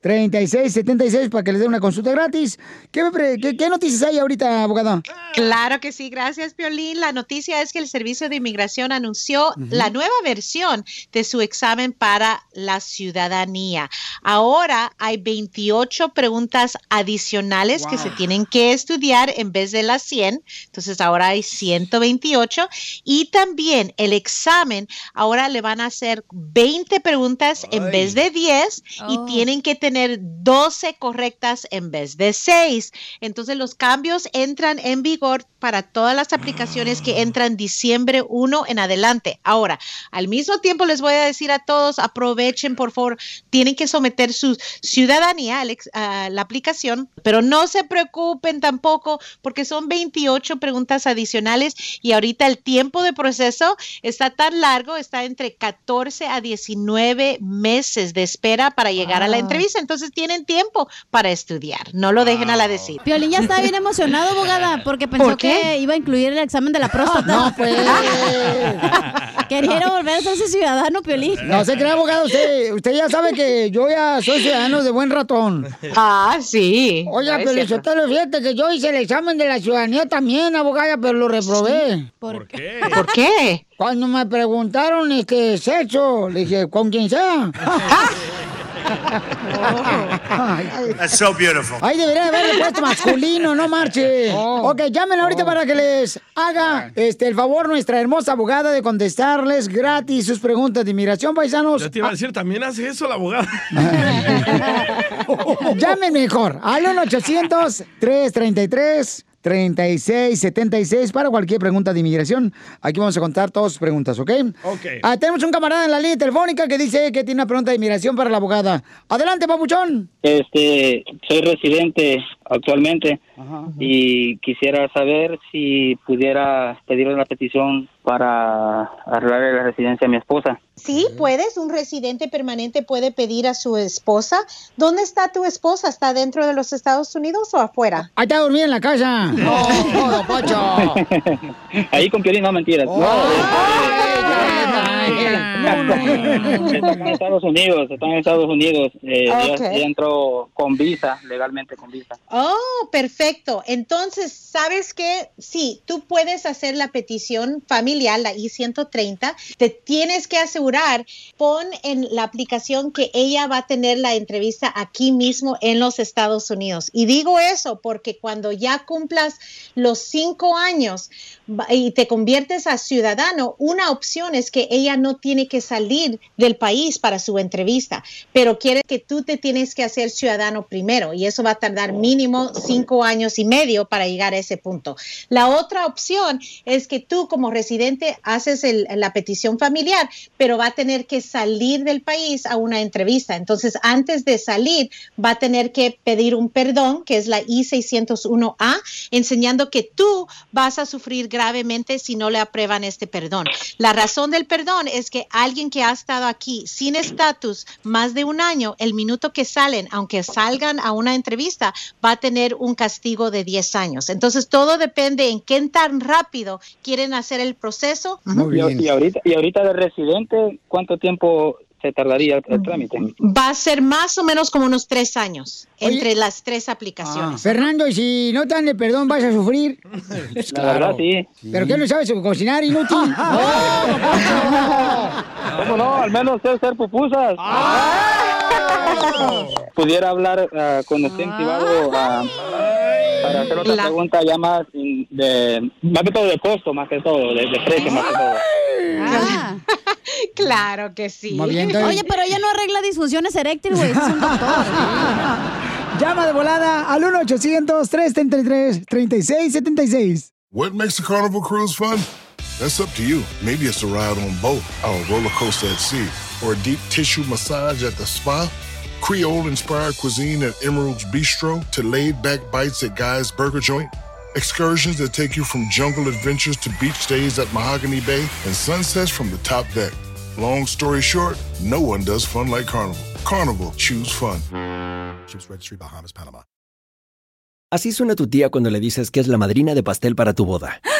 Speaker 2: 1-800-333-3676 para que les dé una consulta gratis. ¿Qué, qué- qué noticias hay ahorita, abogada?
Speaker 30: Claro que sí, gracias, Piolín. La noticia es que el Servicio de Inmigración anunció la nueva versión de su examen para la ciudadanía. Ahora hay 28 preguntas adicionales que se tienen que estudiar en vez de las 100. Entonces ahora hay 128. Y también el examen, ahora le van a hacer 20 preguntas en vez de 10 y
Speaker 6: Oh.
Speaker 30: tienen que tener 12 correctas en vez de 6. Entonces los cambios entran en vigor para todas las aplicaciones que entran diciembre 1 en adelante. Ahora, al mismo tiempo les voy a decir a todos, aprovechen por favor, tienen que someter su ciudadanía a la aplicación, pero no se preocupen tampoco porque son 28 preguntas adicionales y ahorita el tiempo de proceso está tan largo, está entre 14 a 19 meses de espera para llegar a la
Speaker 6: Ah.
Speaker 30: entrevista, entonces tienen tiempo para estudiar, no lo dejen a la decir.
Speaker 6: Piolín ya está bien emocionado, abogada, *laughs* porque pensó que iba a incluir el examen de la próstata.
Speaker 2: No, pues. *laughs*
Speaker 6: Quería volver a ser ciudadano, Piolín.
Speaker 2: No se crea, abogado, usted, usted ya sabe que yo ya soy ciudadano de buen ratón.
Speaker 30: Ah, sí.
Speaker 2: Oiga,
Speaker 30: Es
Speaker 2: pero
Speaker 30: cierto.
Speaker 2: usted lo fíjate que yo hice el examen de la ciudadanía también, abogada, pero lo reprobé.
Speaker 6: ¿Por
Speaker 3: qué?
Speaker 30: ¿Por qué?
Speaker 2: Cuando me preguntaron este sexo, le dije, con quien sea. *laughs*
Speaker 25: That's so beautiful.
Speaker 2: Ahí debería haberle puesto masculino, no marche. Ok, llamen ahorita para que les haga este, el favor nuestra hermosa abogada de contestarles gratis sus preguntas de inmigración, paisanos.
Speaker 3: Yo te iba a decir, también hace eso la abogada. *laughs*
Speaker 2: Llamen mejor al 1-800-333-3676 para cualquier pregunta de inmigración. Aquí vamos a contar todas sus preguntas, ¿ok?
Speaker 3: Ok.
Speaker 2: Ah, tenemos un camarada en la línea telefónica que dice que tiene una pregunta de inmigración para la abogada. Adelante, papuchón.
Speaker 31: Este, soy residente actualmente y quisiera saber si pudiera pedirle una petición para arreglar la residencia a mi esposa.
Speaker 30: Sí, puedes. Un residente permanente puede pedir a su esposa. ¿Dónde está tu esposa? ¿Está dentro de los Estados Unidos o afuera?
Speaker 2: Ahí está dormida en la casa. No, *laughs* no, Pocho. *laughs*
Speaker 31: Ahí con Piolín, no mentiras. No, *laughs* Están en Estados Unidos, están en Estados Unidos. Eh, ella-
Speaker 30: Ok.
Speaker 31: ella entró con visa, legalmente con visa.
Speaker 30: Oh, perfecto. Entonces, ¿sabes qué? Sí, tú puedes hacer la petición familiar, la I-130. Te tienes que asegurar, pon en la aplicación que ella va a tener la entrevista aquí mismo en los Estados Unidos. Y digo eso porque cuando ya cumplas los cinco años y te conviertes a ciudadano, una opción es que ella no tiene que salir del país para su entrevista, pero quiere que tú te tienes que hacer ciudadano primero y eso va a tardar mínimo cinco años y medio para llegar a ese punto. La otra opción es que tú como residente haces la petición familiar, pero va a tener que salir del país a una entrevista. Entonces, antes de salir, va a tener que pedir un perdón, que es la I-601A, enseñando que tú vas a sufrir gravemente si no le aprueban este perdón. La razón del perdón es que alguien que ha estado aquí sin estatus más de un año, el minuto que salen, aunque salgan a una entrevista, va a tener un castigo de 10 años. Entonces, todo depende en qué tan rápido quieren hacer el proceso.
Speaker 31: Y, y ahorita, y ahorita de residente, ¿cuánto tiempo se tardaría el, el trámite?
Speaker 30: Va a ser más o menos como unos tres años
Speaker 2: Oye.
Speaker 30: entre las tres
Speaker 2: Ah,
Speaker 30: aplicaciones.
Speaker 2: Fernando, y si no te dan el perdón, vas a sufrir. *laughs*
Speaker 31: La verdad, sí.
Speaker 2: ¿Pero qué no sabes cocinar, inútil? *laughs*
Speaker 31: ¿Cómo no? Al menos sé hacer pupusas. Pudiera hablar ah, con usted en privado ah, para hacer otra
Speaker 30: La-
Speaker 31: pregunta ya más in- de, más que todo de costo, más que todo, de, de precio, más que todo.
Speaker 6: Ah. *laughs*
Speaker 30: Claro que sí.
Speaker 6: Oye, pero ella no arregla disfunciones eréctiles, güey. Es un doctor. *laughs*
Speaker 2: Llama de volada al 1-800-333-3676.
Speaker 20: What makes a carnival cruise fun? That's up to you. Maybe it's a ride on boat, or a roller coaster at sea, or a deep tissue massage at the spa. Creole inspired cuisine at Emerald's Bistro to laid back bites at Guy's Burger Joint. Excursions that take you from jungle adventures to beach stays at Mahogany Bay and sunsets from the top deck. Long story short, no one does fun like Carnival. Carnival, choose fun. Ships Registry, Bahamas, Panama.
Speaker 32: Así suena tu tía cuando le dices que es la madrina de pastel para tu boda. *gasps*